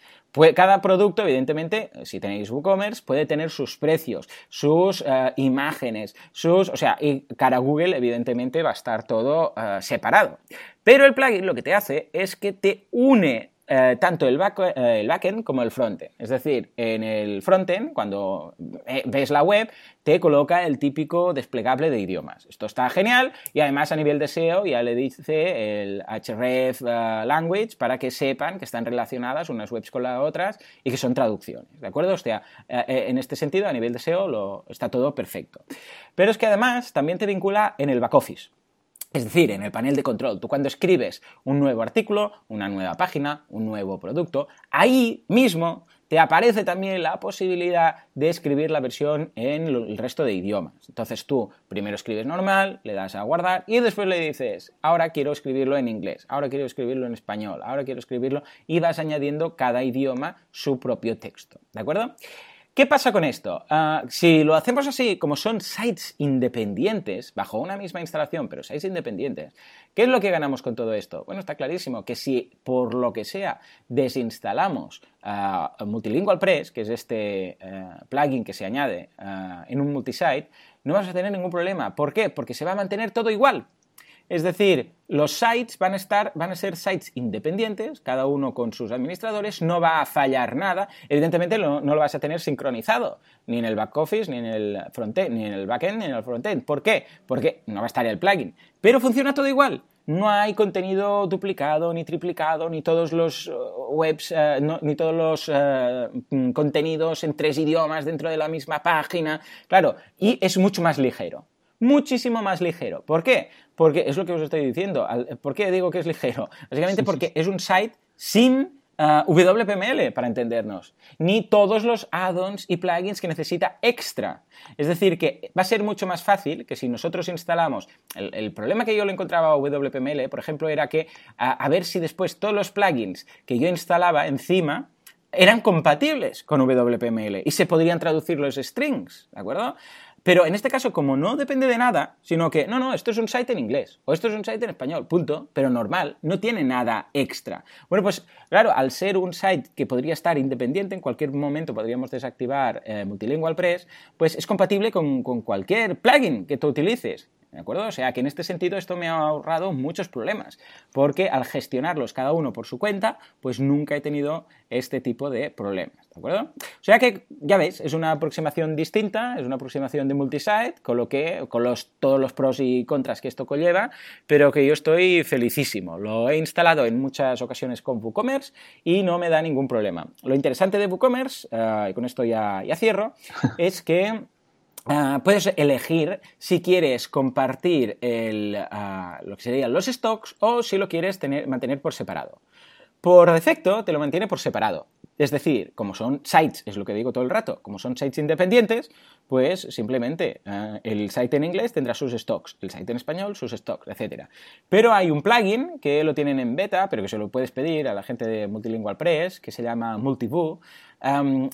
cada producto, evidentemente, si tenéis WooCommerce, puede tener sus precios, sus uh, imágenes, sus... O sea, y cara Google, evidentemente, va a estar todo uh, separado. Pero el plugin lo que te hace es que te une eh, tanto el, back, eh, el, backend como el frontend. Es decir, en el frontend, cuando eh, ves la web, te coloca el típico desplegable de idiomas. Esto está genial y además a nivel de SEO ya le dice el href language para que sepan que están relacionadas unas webs con las otras y que son traducciones. ¿De acuerdo? O sea, en este sentido, a nivel de SEO lo, está todo perfecto. Pero es que además también te vincula en el back office. Es decir, en el panel de control, tú cuando escribes un nuevo artículo, una nueva página, un nuevo producto, ahí mismo te aparece también la posibilidad de escribir la versión en el resto de idiomas. Entonces tú primero escribes normal, le das a guardar y después le dices, ahora quiero escribirlo en inglés, ahora quiero escribirlo en español, ahora quiero escribirlo y vas añadiendo cada idioma su propio texto. ¿De acuerdo? ¿Qué pasa con esto? Uh, si lo hacemos así, como son sites independientes, bajo una misma instalación, pero sites independientes, ¿qué es lo que ganamos con todo esto? Bueno, está clarísimo que si por lo que sea desinstalamos uh, Multilingual Press, que es este uh, plugin que se añade en un multisite, no vas a tener ningún problema. ¿Por qué? Porque se va a mantener todo igual. Es decir, los sites van a, estar, van a ser sites independientes, cada uno con sus administradores, no va a fallar nada. Evidentemente no, lo vas a tener sincronizado, ni en el back office, ni en el frontend, ni en el backend, ni en el frontend. ¿Por qué? Porque no va a estar el plugin. Pero funciona todo igual. No hay contenido duplicado, ni triplicado, ni todos los uh, webs, no, ni todos los uh, contenidos en tres idiomas dentro de la misma página. Claro, y es mucho más ligero muchísimo más ligero. ¿Por qué? Porque es lo que os estoy diciendo. ¿Por qué digo que es ligero? Básicamente porque es un site sin uh, WPML, para entendernos, ni todos los add-ons y plugins que necesita extra. Es decir, que va a ser mucho más fácil que si nosotros instalamos. El, el problema que yo le encontraba a WPML, por ejemplo, era que a, a ver si después todos los plugins que yo instalaba encima eran compatibles con WPML y se podrían traducir los strings, ¿de acuerdo? Pero en este caso, como no depende de nada, sino que, no, no, esto es un site en inglés o esto es un site en español, punto, pero normal, no tiene nada extra. Bueno, pues claro, al ser un site que podría estar independiente, en cualquier momento podríamos desactivar eh, Multilingual Press, pues es compatible con, con cualquier plugin que tú utilices. ¿De acuerdo? O sea que en este sentido esto me ha ahorrado muchos problemas, porque al gestionarlos cada uno por su cuenta, pues nunca he tenido este tipo de problemas. ¿De acuerdo? O sea que, ya veis, es una aproximación distinta, es una aproximación de multisite, con, lo que, con los, todos los pros y contras que esto conlleva, pero que yo estoy felicísimo. Lo he instalado en muchas ocasiones con WooCommerce y no me da ningún problema. Lo interesante de WooCommerce, uh, y con esto ya, ya cierro, es que Uh, puedes elegir si quieres compartir uh, lo que serían los stocks o si lo quieres tener, mantener por separado. Por defecto te lo mantiene por separado. Es decir, como son sites, es lo que digo todo el rato, como son sites independientes, pues simplemente uh, el site en inglés tendrá sus stocks, el site en español sus stocks, etc. Pero hay un plugin que lo tienen en beta, pero que se lo puedes pedir a la gente de Multilingual Press, que se llama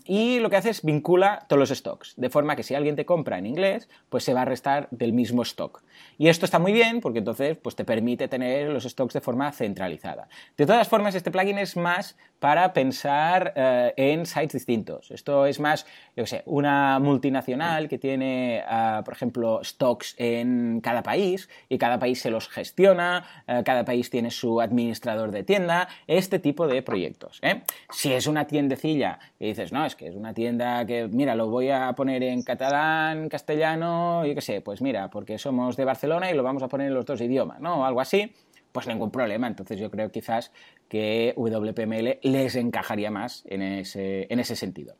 Y lo que hace es vincula todos los stocks, de forma que si alguien te compra en inglés, pues se va a restar del mismo stock. Y esto está muy bien porque entonces pues, te permite tener los stocks de forma centralizada. De todas formas, este plugin es más para pensar eh, en sites distintos. Esto es más, yo sé, una multinacional que tiene, ah, por ejemplo, stocks en cada país y cada país se los gestiona, eh, cada país tiene su administrador de tienda, este tipo de proyectos. ¿eh? Si es una tiendecilla y dices, no, es que es una tienda que, mira, lo voy a poner en catalán, castellano, yo qué sé, pues mira, porque somos de Barcelona y lo vamos a poner en los dos idiomas, ¿no? O algo así pues ningún problema. Entonces yo creo quizás que WPML les encajaría más en ese, en ese sentido.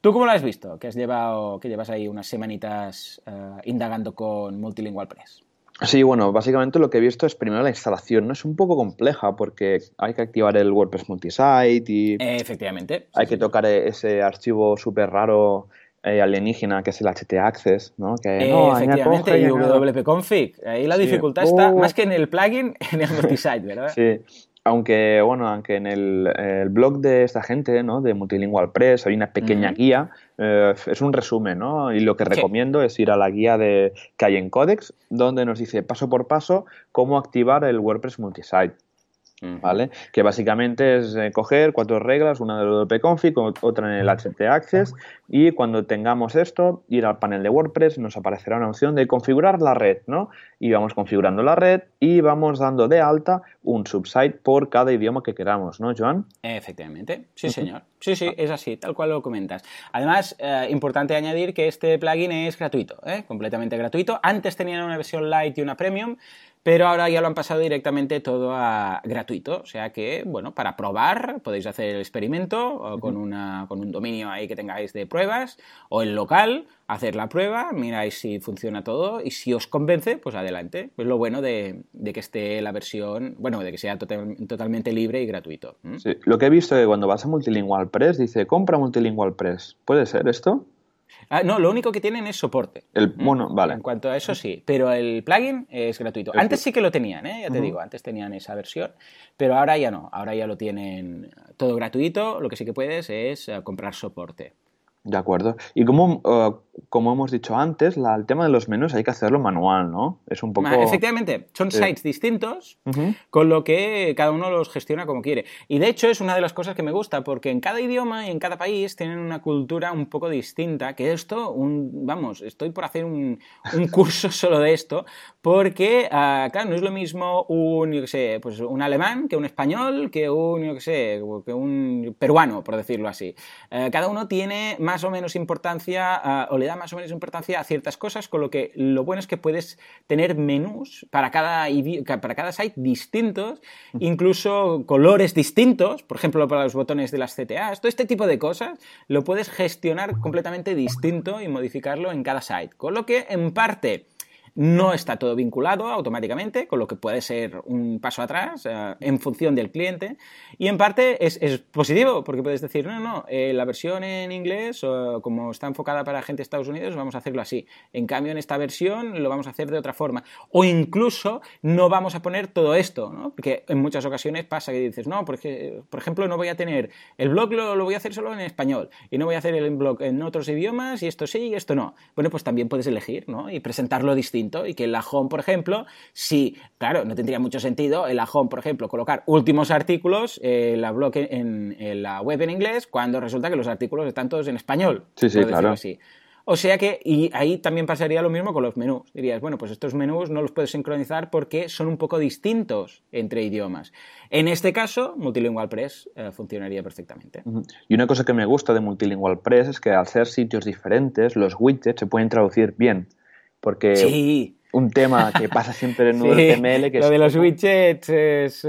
¿Tú cómo lo has visto? Que has llevado, que llevas ahí unas semanitas eh, indagando con Multilingual Press. Sí, bueno, básicamente lo que he visto es primero la instalación, ¿no? Es un poco compleja porque hay que activar el WordPress multisite y... efectivamente. Hay que tocar ese archivo súper raro eh, alienígena que es el htaccess, ¿no? Que, no, efectivamente, y wp-config. Ahí la dificultad está más que en el plugin, en el multisite, ¿verdad? Sí. Aunque, bueno, aunque en el, blog de esta gente, ¿no? De Multilingual Press hay una pequeña guía, eh, es un resumen, ¿no? Y lo que recomiendo es ir a la guía de, que hay en Codex, donde nos dice paso por paso cómo activar el WordPress multisite. ¿Vale? Que básicamente es eh, coger cuatro reglas, una del wp-config, otra en el htaccess y cuando tengamos esto, ir al panel de WordPress, nos aparecerá una opción de configurar la red, ¿no? Y vamos configurando la red y vamos dando de alta un subsite por cada idioma que queramos, ¿no, Joan? Efectivamente, sí, señor. Sí, sí, es así, tal cual lo comentas. Además, eh, importante añadir que este plugin es gratuito, ¿eh? completamente gratuito. Antes tenían una versión light y una premium, pero ahora ya lo han pasado directamente todo a gratuito. O sea que, bueno, para probar podéis hacer el experimento con, una, con un dominio ahí que tengáis de pruebas o el local, hacer la prueba, miráis si funciona todo y si os convence, pues adelante. Es lo bueno de, que esté la versión, bueno, de que sea totalmente libre y gratuito. Sí, lo que he visto es que cuando vas a Multilingual Press dice compra Multilingual Press. ¿Puede ser esto? Ah, no, lo único que tienen es soporte. El, bueno, vale. En cuanto a eso sí, pero el plugin es gratuito. Antes sí que lo tenían, ¿eh? ya te digo, antes tenían esa versión, pero ahora ya no, ahora ya lo tienen todo gratuito, lo que sí que puedes es eh, comprar soporte. De acuerdo. Y como, eh, como hemos dicho antes, el tema de los menús hay que hacerlo manual, ¿no? Es un poco... Efectivamente, son sites distintos, con lo que cada uno los gestiona como quiere. Y de hecho es una de las cosas que me gusta, porque en cada idioma y en cada país tienen una cultura un poco distinta, que esto, un, vamos, estoy por hacer un, un curso solo de esto, porque, ah, claro, no es lo mismo un, yo qué sé, pues un alemán que un español, que un, yo qué sé, que un peruano, por decirlo así. Eh, cada uno tiene más o menos importancia ah, o le da más o menos importancia a ciertas cosas, con lo que lo bueno es que puedes tener menús para cada, para cada site distintos, incluso colores distintos, por ejemplo, para los botones de las CTAs, todo este tipo de cosas lo puedes gestionar completamente distinto y modificarlo en cada site. Con lo que, en parte, no está todo vinculado automáticamente, con lo que puede ser un paso atrás eh, en función del cliente. Y en parte es, positivo, porque puedes decir, no, no, eh, la versión en inglés, como está enfocada para gente de Estados Unidos, vamos a hacerlo así. En cambio, en esta versión lo vamos a hacer de otra forma. O incluso no vamos a poner todo esto, ¿no? Porque en muchas ocasiones pasa que dices, no, porque, por ejemplo, no voy a tener, el blog lo, lo voy a hacer solo en español y no voy a hacer el blog en otros idiomas y esto sí y esto no. Bueno, pues también puedes elegir, ¿no? Y presentarlo distinto y que en la home, por ejemplo, si, claro, no tendría mucho sentido en la home, por ejemplo, colocar últimos artículos en la, blog en, la web en inglés cuando resulta que los artículos están todos en español. Sí, sí, claro. Así. O sea que, y ahí también pasaría lo mismo con los menús. Dirías, bueno, pues estos menús no los puedes sincronizar porque son un poco distintos entre idiomas. En este caso, Multilingual Press eh, funcionaría perfectamente. Y una cosa que me gusta de Multilingual Press es que al ser sitios diferentes, los widgets se pueden traducir bien. Porque un tema que pasa siempre en HTML. Que lo de los widgets es,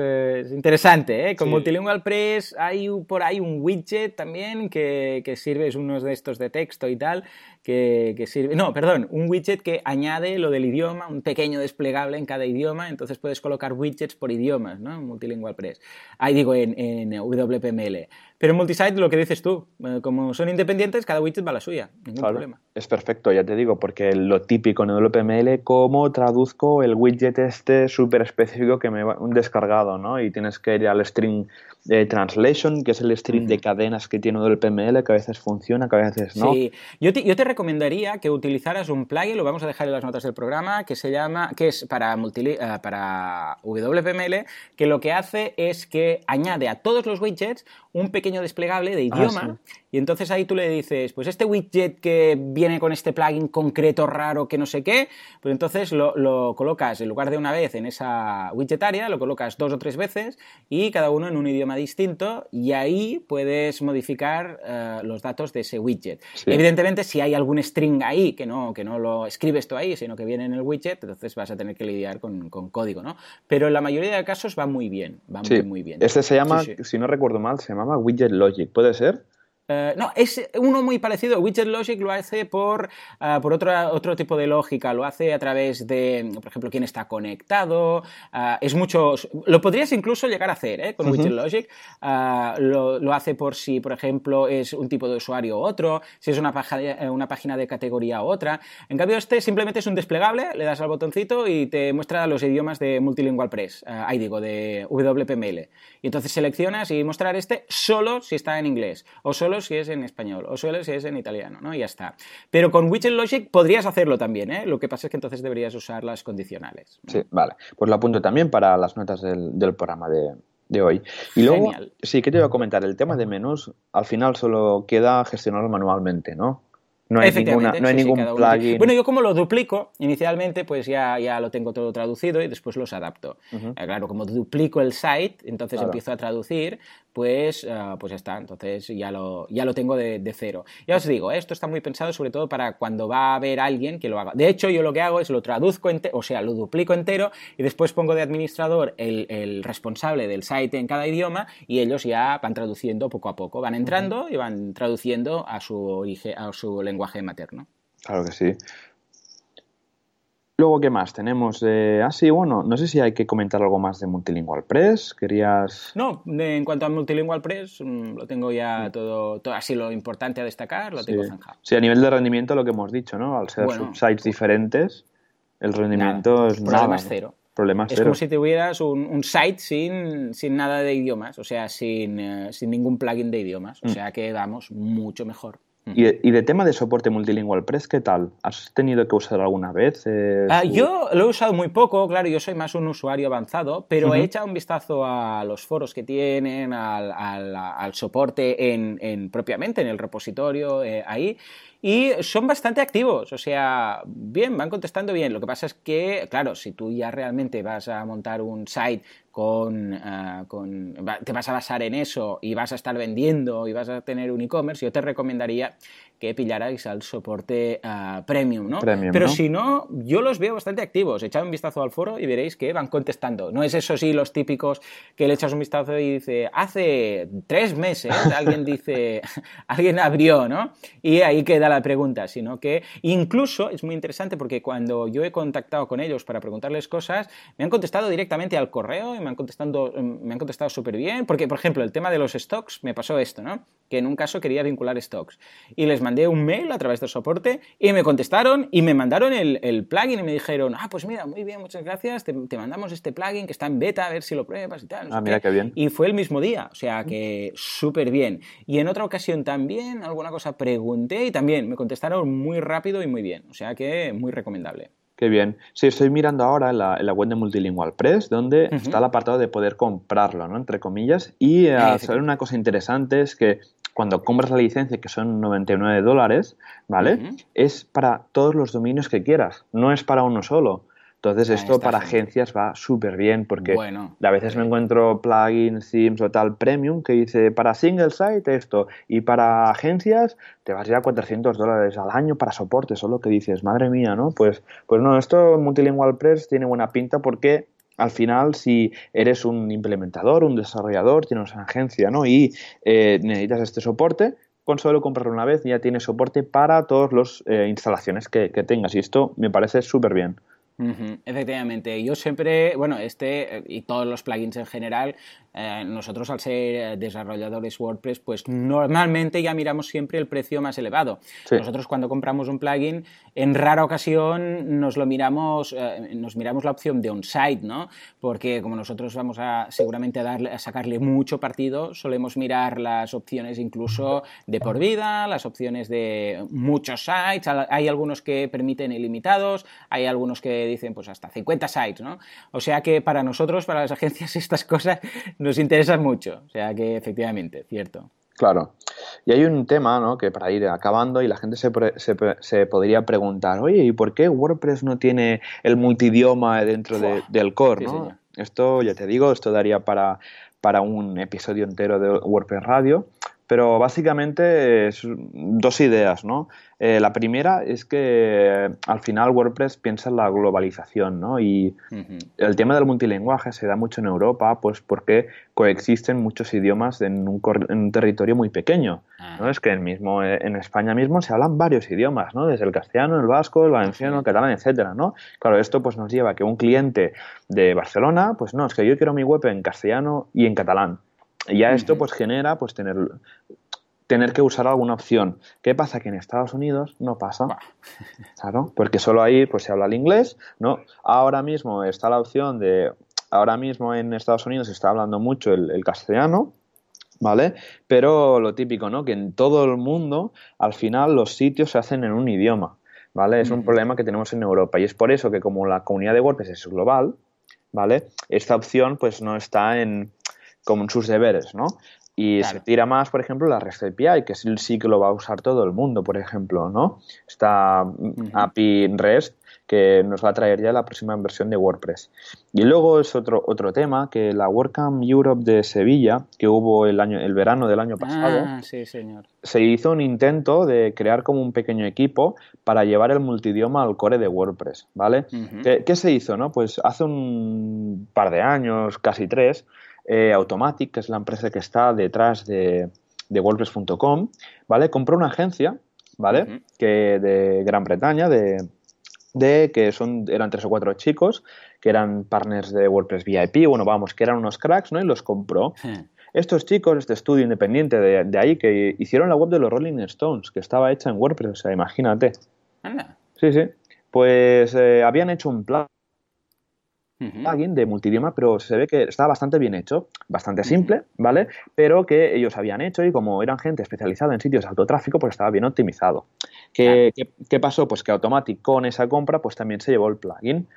interesante. ¿eh? Con Multilingual Press hay por ahí un widget también que, que sirve, es uno de estos de texto y tal, que, sirve, no, perdón, un widget que añade lo del idioma, un pequeño desplegable en cada idioma, entonces puedes colocar widgets por idiomas, ¿no? En Multilingual Press. Ahí digo, en, en WPML. Pero en multisite lo que dices tú, eh, como son independientes, cada widget va a la suya, ningún problema. Es perfecto, ya te digo, porque lo típico en WPML, cómo traduzco el widget este súper específico que me va un descargado, ¿no? Y tienes que ir al string eh, Translation, que es el stream de cadenas que tiene del PML, que a veces funciona, que a veces no. Sí, yo te, yo te recomendaría que utilizaras un plugin, lo vamos a dejar en las notas del programa, que se llama, que es para, multi, eh, para WPML, que lo que hace es que añade a todos los widgets un pequeño desplegable de ah, idioma y entonces ahí tú le dices, pues este widget que viene con este plugin concreto raro que no sé qué, pues entonces lo, lo colocas en lugar de una vez en esa widget área, lo colocas dos o tres veces y cada uno en un idioma distinto y ahí puedes modificar uh, los datos de ese widget. Sí. Evidentemente, si hay algún string ahí que no, que no lo escribes tú ahí, sino que viene en el widget, entonces vas a tener que lidiar con, con código, ¿no? Pero en la mayoría de casos va muy bien, va sí. muy, muy bien. Este se llama, si no recuerdo mal, se llamaba Widget Logic, ¿puede ser? Uh, no, es uno muy parecido. Widget Logic lo hace por, uh, por otro, otro, tipo de lógica. Lo hace a través de, por ejemplo, quién está conectado. Uh, es mucho. Lo podrías incluso llegar a hacer ¿eh? con uh -huh. Widget Logic. Lo, lo, hace por si, por ejemplo, es un tipo de usuario u otro, si es una, página, una página de categoría u otra. En cambio, este simplemente es un desplegable, le das al botoncito y te muestra los idiomas de Multilingual Press. ahí digo, de WPML. Y entonces seleccionas y mostrar este solo si está en inglés o solo si es en español, o solo si es en italiano, ¿no? Y ya está. Pero con Widget Logic podrías hacerlo también, ¿eh? Lo que pasa es que entonces deberías usar las condicionales. ¿no? Sí, vale. Pues lo apunto también para las notas del, del programa de, de, hoy. Y luego, Genial. sí, que te iba a comentar, el tema de menús al final solo queda gestionarlo manualmente, ¿no? No hay, ninguna, no hay sí, ningún sí, plugin. Bueno, yo como lo duplico, inicialmente pues ya, ya lo tengo todo traducido y después los adapto. Uh -huh. eh, claro, como duplico el site, entonces claro. empiezo a traducir, pues, uh, pues ya está, entonces ya lo, ya lo tengo de, de, cero. Ya os digo, esto está muy pensado sobre todo para cuando va a haber alguien que lo haga. De hecho, yo lo que hago es lo traduzco, o sea, lo duplico entero y después pongo de administrador el, el, responsable del site en cada idioma y ellos ya van traduciendo poco a poco, van entrando y van traduciendo a su, origen, a su lenguaje materno. Claro que sí. Luego, ¿qué más? Tenemos. Eh, ah, sí, bueno, no sé si hay que comentar algo más de Multilingual Press. ¿Querías.? No, de, en cuanto a Multilingual Press, mmm, lo tengo ya sí. todo, todo, Así lo importante a destacar, lo sí. tengo zanjado. Sí, a nivel de rendimiento, lo que hemos dicho, ¿no? Al ser bueno, subsites diferentes, el rendimiento nada, es nada. nada. cero. Problemas es cero. como si tuvieras un, un site sin, sin, nada de idiomas, o sea, sin, uh, sin ningún plugin de idiomas. O mm. sea que vamos mucho mejor. Y de, y de, tema de soporte multilingual Press, ¿qué tal? ¿Has tenido que usar alguna vez? Eh, uh, yo lo he usado muy poco, claro, yo soy más un usuario avanzado, pero uh -huh. he echado un vistazo a los foros que tienen, al, al, al soporte en, en, propiamente en el repositorio, eh, ahí, y son bastante activos, o sea, bien, van contestando bien. Lo que pasa es que, claro, si tú ya realmente vas a montar un site con, uh, con, te vas a basar en eso y vas a estar vendiendo y vas a tener un e-commerce, yo te recomendaría que pillarais al soporte uh, premium, ¿no? Premium, Pero ¿no? si no, yo los veo bastante activos. Echad un vistazo al foro y veréis que van contestando. No es eso sí los típicos que le echas un vistazo y dice, hace tres meses alguien dice, alguien abrió, ¿no? Y ahí queda la pregunta, sino que incluso es muy interesante porque cuando yo he contactado con ellos para preguntarles cosas, me han contestado directamente al correo y me han contestado, me han contestado súper bien, porque por ejemplo el tema de los stocks me pasó esto, ¿no? Que en un caso quería vincular stocks y les mandé un mail a través del soporte y me contestaron y me mandaron el, el plugin y me dijeron, ah, pues mira, muy bien, muchas gracias, te, te, mandamos este plugin que está en beta, a ver si lo pruebas y tal. No ah, mira qué bien. Y fue el mismo día, o sea que súper bien. Y en otra ocasión también, alguna cosa pregunté y también me contestaron muy rápido y muy bien, o sea que muy recomendable. Qué bien. Sí, estoy mirando ahora en la, la web de Multilingual Press, donde uh -huh. está el apartado de poder comprarlo, ¿no? Entre comillas. Y uh, saber una cosa interesante es que cuando compras la licencia, que son 99 dólares, ¿vale? Uh -huh. Es para todos los dominios que quieras, no es para uno solo. Entonces, esto para genial. agencias va súper bien porque bueno, a veces me encuentro plugins, themes o tal premium que dice para single site esto y para agencias te vas a ir a 400 dólares al año para soporte. Solo que dices, madre mía, ¿no? Pues, pues no, esto Multilingual Press tiene buena pinta porque al final, si eres un implementador, un desarrollador, tienes una agencia, ¿no? Y eh, necesitas este soporte, con solo comprarlo una vez ya tienes soporte para todas las eh, instalaciones que, que tengas. Y esto me parece súper bien. Efectivamente, yo siempre, bueno, este y todos los plugins en general, eh, nosotros al ser desarrolladores WordPress, pues normalmente ya miramos siempre el precio más elevado. Nosotros cuando compramos un plugin, en rara ocasión nos lo miramos, eh, nos miramos la opción de on-site, ¿no? Porque como nosotros vamos a seguramente a, darle, a sacarle mucho partido, solemos mirar las opciones incluso de por vida, las opciones de muchos sites, hay algunos que permiten ilimitados, hay algunos que dicen pues hasta 50 sites, ¿no? O sea que para nosotros, para las agencias, estas cosas nos interesan mucho. O sea que efectivamente, cierto. Claro. Y hay un tema, ¿no? Que para ir acabando y la gente se, se, podría preguntar, oye, ¿y por qué WordPress no tiene el multidioma dentro del core, ¿no? Esto, ya te digo, esto daría para, para un episodio entero de WordPress Radio. Pero básicamente es dos ideas, ¿no? Eh, la primera es que al final WordPress piensa en la globalización, ¿no? Y el tema del multilingüaje se da mucho en Europa, pues porque coexisten muchos idiomas en un, territorio muy pequeño, ¿no? Ah. Es que en, mismo, en España mismo se hablan varios idiomas, ¿no? Desde el castellano, el vasco, el valenciano, el catalán, etcétera, ¿no? Claro, esto pues nos lleva a que un cliente de Barcelona, pues no, es que yo quiero mi web en castellano y en catalán. Y ya esto pues genera pues tener, tener que usar alguna opción. ¿Qué pasa? Que en Estados Unidos no pasa. Claro, porque solo ahí pues se habla el inglés, ¿no? Ahora mismo está la opción de ahora mismo en Estados Unidos se está hablando mucho el, castellano, ¿vale? Pero lo típico, ¿no? Que en todo el mundo, al final, los sitios se hacen en un idioma, ¿vale? Es un problema que tenemos en Europa y es por eso que como la comunidad de WordPress es global, ¿vale? Esta opción, pues, no está en, como en sus deberes, ¿no? Y se tira más, por ejemplo, la REST API, que sí que lo va a usar todo el mundo, por ejemplo, ¿no? Esta API REST que nos va a traer ya la próxima versión de WordPress. Y luego es otro, otro tema, que la WordCamp Europe de Sevilla, que hubo el, año, el verano del año pasado, ah, sí, señor. se hizo un intento de crear como un pequeño equipo para llevar el multidioma al core de WordPress, ¿vale? ¿Qué, ¿Qué, se hizo, no? Pues hace un par de años, casi tres, eh, Automatic, que es la empresa que está detrás de, WordPress.com, ¿vale? Compró una agencia, ¿vale? Que de Gran Bretaña, de, de, que son, eran tres o cuatro chicos, que eran partners de WordPress VIP, bueno, vamos, que eran unos cracks, ¿no? Y los compró. Estos chicos, este estudio independiente de, ahí, que hicieron la web de los Rolling Stones, que estaba hecha en WordPress, o sea, imagínate. Sí, sí. Pues eh, habían hecho un plan plugin de multidioma, pero se ve que estaba bastante bien hecho, bastante simple, ¿vale? Pero que ellos habían hecho y como eran gente especializada en sitios de autotráfico, pues estaba bien optimizado. ¿Qué, ¿qué, pasó? Pues que Automatic con esa compra, pues también se llevó el plugin.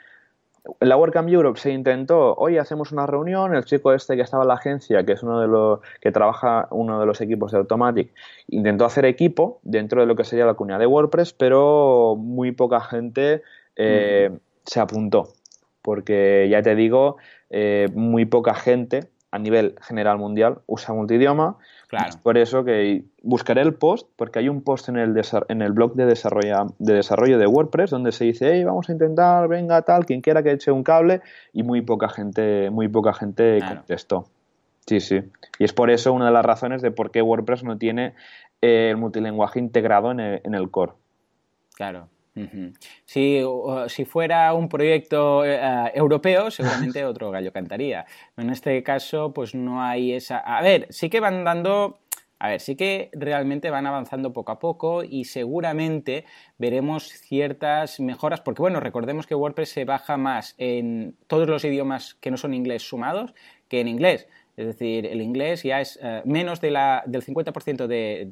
En la WordCamp Europe se intentó, hoy hacemos una reunión, el chico este que estaba en la agencia, que es uno de los que trabaja uno de los equipos de Automatic, intentó hacer equipo dentro de lo que sería la comunidad de WordPress, pero muy poca gente eh, se apuntó porque ya te digo, eh, muy poca gente a nivel general mundial usa multidioma. Claro. por eso que buscaré el post, porque hay un post en el, en el blog de desarrollo, de desarrollo de WordPress donde se dice, hey, vamos a intentar, venga, tal, quien quiera que eche un cable, y muy poca gente, muy poca gente contestó. Sí, sí. Y es por eso una de las razones de por qué WordPress no tiene eh, el multilinguaje integrado en el, en el core. Claro si, si, fuera un proyecto eh, europeo, seguramente otro gallo cantaría. En este caso, pues no hay esa... A ver, sí que van dando... A ver, sí que realmente van avanzando poco a poco y seguramente veremos ciertas mejoras, porque bueno, recordemos que WordPress se baja más en todos los idiomas que no son inglés sumados que en inglés. Es decir, el inglés ya es eh, menos del 50% de,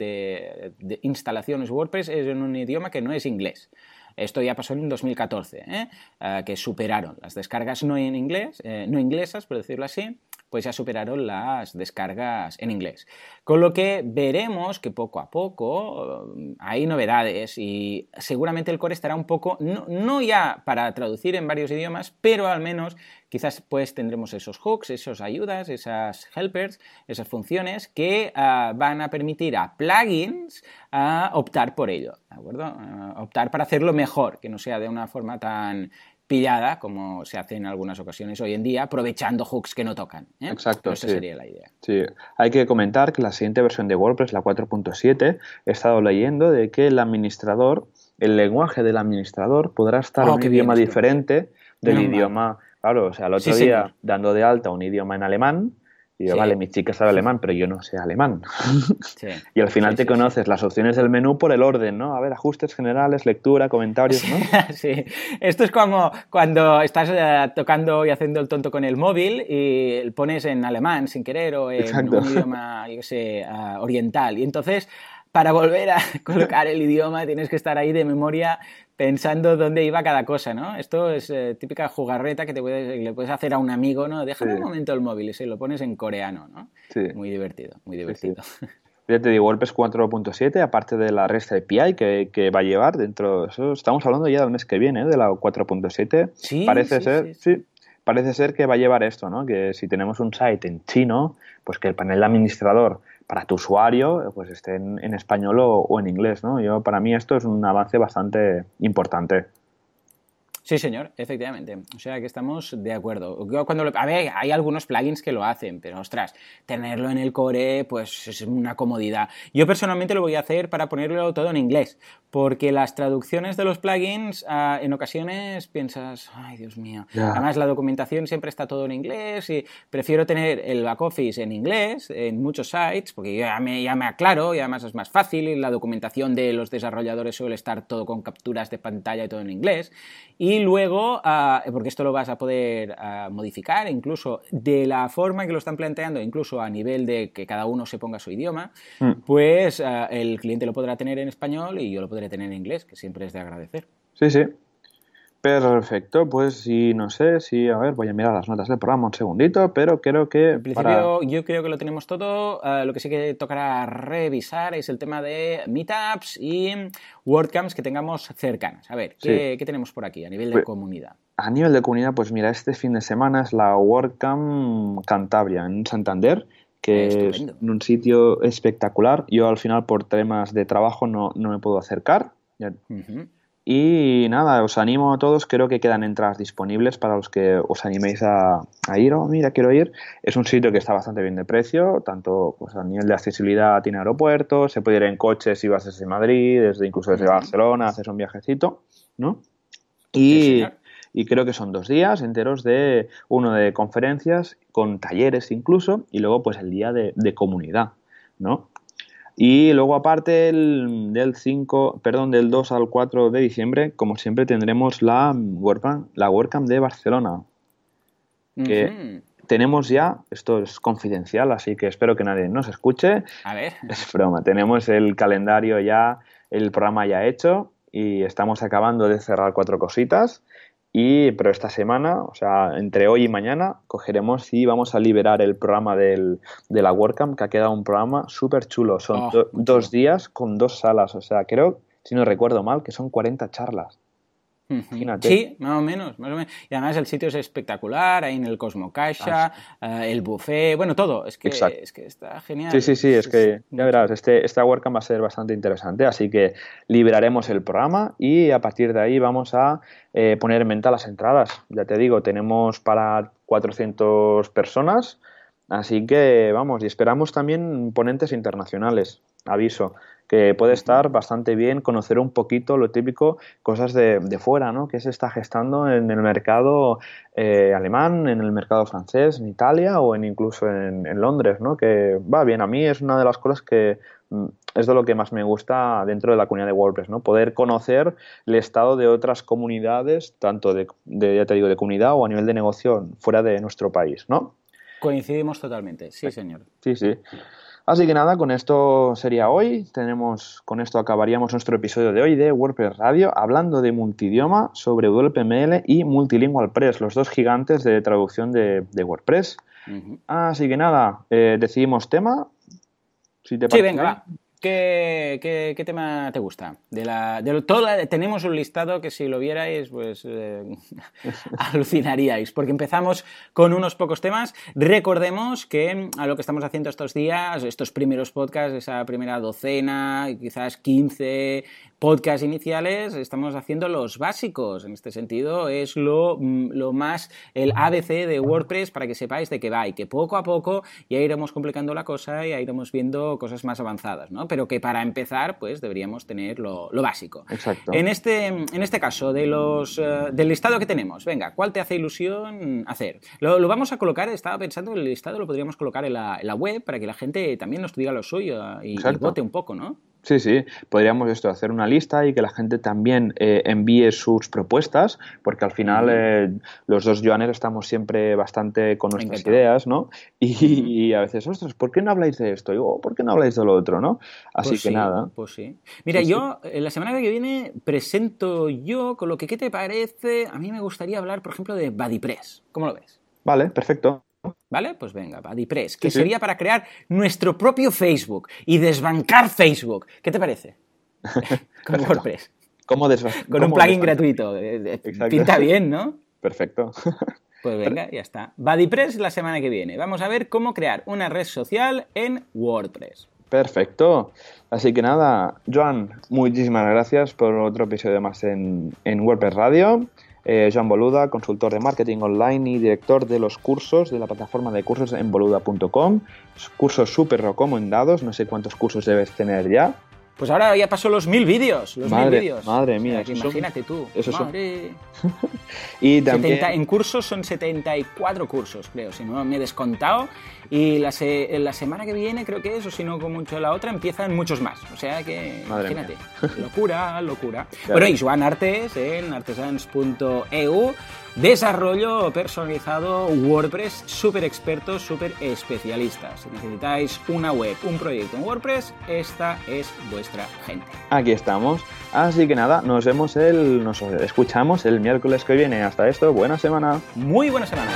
de, instalaciones WordPress es en un idioma que no es inglés. Esto ya pasó en 2014, ¿eh? Eh, que superaron las descargas no en inglés, no inglesas, por decirlo así, pues ya superaron las descargas en inglés. Con lo que veremos que poco a poco um, hay novedades y seguramente el core estará un poco, no, ya para traducir en varios idiomas, pero al menos quizás pues tendremos esos hooks, esas ayudas, esas helpers, esas funciones que uh, van a permitir a plugins a optar por ello, ¿de acuerdo? optar para hacerlo mejor, que no sea de una forma tan pillada, como se hace en algunas ocasiones hoy en día, aprovechando hooks que no tocan. ¿eh? Exacto. esa sería la idea. Sí, hay que comentar que la siguiente versión de WordPress, la 4.7, he estado leyendo de que el administrador, el lenguaje del administrador podrá estar en oh, un idioma diferente del idioma. Claro, o sea, el otro día dando de alta un idioma en alemán, Y yo, vale, mi chica sabe alemán, pero yo no sé alemán. y al final te conoces las opciones del menú por el orden, ¿no? A ver, ajustes generales, lectura, comentarios, ¿no? sí, esto es como cuando estás eh, tocando y haciendo el tonto con el móvil y pones en alemán sin querer o en un idioma, yo sé, ah, oriental. Y entonces para volver a colocar el idioma tienes que estar ahí de memoria pensando dónde iba cada cosa, ¿no? Esto es eh, típica jugarreta que te puedes, le puedes hacer a un amigo, ¿no? Déjame un momento el móvil y se lo pones en coreano, ¿no? Sí. Muy divertido, muy divertido. Ya te digo, WordPress 4.7, aparte de la REST API que, que, va a llevar dentro, eso, estamos hablando ya del mes que viene, ¿eh? de la 4.7. Sí, parece ser, sí, parece ser que va a llevar esto, ¿no? Que si tenemos un site en chino, pues que el panel administrador para tu usuario pues esté en, español o, o, en inglés, ¿no? Yo, para mí esto es un avance bastante importante. Sí, señor, efectivamente. O sea que estamos de acuerdo. cuando a ver, hay algunos plugins que lo hacen, pero ostras, tenerlo en el core, pues es una comodidad. Yo personalmente lo voy a hacer para ponerlo todo en inglés, porque las traducciones de los plugins ah, en ocasiones piensas, ay Dios mío. Además, la documentación siempre está todo en inglés y prefiero tener el back office en inglés en muchos sites, porque ya me, ya me aclaro y además es más fácil y la documentación de los desarrolladores suele estar todo con capturas de pantalla y todo en inglés. Y luego, ah, porque esto lo vas a poder ah, modificar incluso de la forma que lo están planteando, incluso a nivel de que cada uno se ponga su idioma, mm. pues ah, el cliente lo podrá tener en español y yo lo podré tener en inglés, que siempre es de agradecer. Sí, sí. Perfecto, pues sí, no sé, sí, a ver, voy a mirar las notas del programa un segundito, pero creo que... En principio yo creo que lo tenemos todo, eh, lo que sí que tocará revisar es el tema de meetups y WordCamps que tengamos cercanas. A ver, ¿qué, tenemos por aquí a nivel de pues, comunidad? A nivel de comunidad, pues mira, este fin de semana es la WordCamp Cantabria en Santander, que es un sitio espectacular. Yo al final por temas de trabajo no, me puedo acercar. Ya, y nada, os animo a todos, creo que quedan entradas disponibles para los que os animéis a, ir. Oh, mira, quiero ir. Es un sitio que está bastante bien de precio, tanto pues, a nivel de accesibilidad tiene aeropuertos, se puede ir en coche si vas desde Madrid, desde incluso desde Barcelona, haces un viajecito, ¿no? Y, y creo que son dos días enteros de uno de conferencias con talleres incluso y luego pues el día de, de comunidad, ¿no? Y luego aparte del 5, perdón, del 2 al 4 de diciembre, como siempre tendremos la WordCamp, la WordCamp de Barcelona. Que tenemos ya, esto es confidencial, así que espero que nadie nos escuche. A ver. Es broma, tenemos el calendario ya, el programa ya hecho y estamos acabando de cerrar cuatro cositas. Y, pero esta semana, o sea, entre hoy y mañana, cogeremos y vamos a liberar el programa del, de la WordCamp, que ha quedado un programa súper chulo. Son oh, dos días con dos salas, o sea, creo, si no recuerdo mal, que son 40 charlas. Sí, más o, menos, más o menos. Y además el sitio es espectacular, ahí en el Cosmo Caixa, ah, eh, el buffet, bueno, todo. Es que, es que está genial. Sí, sí, sí, es, que ya verás, este, esta WordCamp va a ser bastante interesante, así que liberaremos el programa y a partir de ahí vamos a eh, poner en venta las entradas. Ya te digo, tenemos para 400 personas, así que vamos, y esperamos también ponentes internacionales, aviso que puede estar bastante bien conocer un poquito lo típico, cosas de, de fuera, ¿no? Que se está gestando en el mercado eh, alemán, en el mercado francés, en Italia o en incluso en, Londres, ¿no? Que va bien, a mí es una de las cosas que mm, es de lo que más me gusta dentro de la comunidad de WordPress, ¿no? Poder conocer el estado de otras comunidades, tanto de, de, ya te digo, de comunidad o a nivel de negocio fuera de nuestro país, ¿no? Coincidimos totalmente, sí, señor. Sí, sí. Así que nada, con esto sería hoy. Tenemos, con esto acabaríamos nuestro episodio de hoy de WordPress Radio, hablando de multidioma sobre WPML y Multilingual Press, los dos gigantes de traducción de, WordPress. Así que nada, eh, decidimos tema. Si te sí, venga, va. ¿Qué, qué, tema te gusta? De la, de todo, tenemos un listado que si lo vierais, pues eh, alucinaríais, porque empezamos con unos pocos temas. Recordemos que a lo que estamos haciendo estos días, estos primeros podcasts, esa primera docena, quizás 15 podcasts iniciales estamos haciendo los básicos. En este sentido es lo, mm, lo más el ABC de WordPress para que sepáis de qué va y que poco a poco ya iremos complicando la cosa y ya iremos viendo cosas más avanzadas, ¿no? Pero que para empezar pues deberíamos tener lo, básico. Exacto. En este, en este caso, de los, eh, del listado que tenemos, venga, ¿cuál te hace ilusión hacer? Lo, vamos a colocar, estaba pensando, el listado lo podríamos colocar en la, web para que la gente también nos diga lo suyo y, y vote un poco, ¿no? Sí, sí, podríamos esto hacer una lista y que la gente también eh, envíe sus propuestas, porque al final eh, los dos Joanes estamos siempre bastante con nuestras ideas, ¿no? Y, a veces, ostras, ¿por qué no habláis de esto? Y, oh, ¿por qué no habláis de lo otro, no? Así pues que nada. Pues sí. Mira, yo eh, la semana que viene presento yo con lo que, ¿qué te parece? A mí me gustaría hablar, por ejemplo, de BuddyPress. ¿Cómo lo ves? Vale, perfecto. ¿Vale? Pues venga, BuddyPress, que sería para crear nuestro propio Facebook y desbancar Facebook. ¿Qué te parece? Con WordPress. ¿Cómo Con un plugin gratuito. Eh, eh, pinta bien, ¿no? Perfecto. Pues venga, ya está. BuddyPress la semana que viene. Vamos a ver cómo crear una red social en WordPress. Perfecto. Así que nada, Joan, muchísimas gracias por otro episodio más en, en WordPress Radio. Eh, Boluda, consultor de marketing online y director de los cursos de la plataforma de cursos en boluda.com. Cursos súper recomendados, no sé cuántos cursos debes tener ya. Pues ahora ya pasó los mil vídeos. Los madre, mil vídeos. Madre mía. imagínate tú. Eso madre. y también... en cursos son 74 cursos, creo, si no me he descontado. Y la, la semana que viene, creo que eso, si no con mucho la otra, empiezan muchos más. O sea que, imagínate. Locura, locura. Bueno, y Joan Artes en artesans.eu Desarrollo personalizado WordPress, súper expertos, súper especialistas. Si necesitáis una web, un proyecto en WordPress, esta es vuestra gente. Aquí estamos. Así que nada, nos vemos el, nos escuchamos el miércoles que viene. Hasta esto, buena semana. Muy buena semana.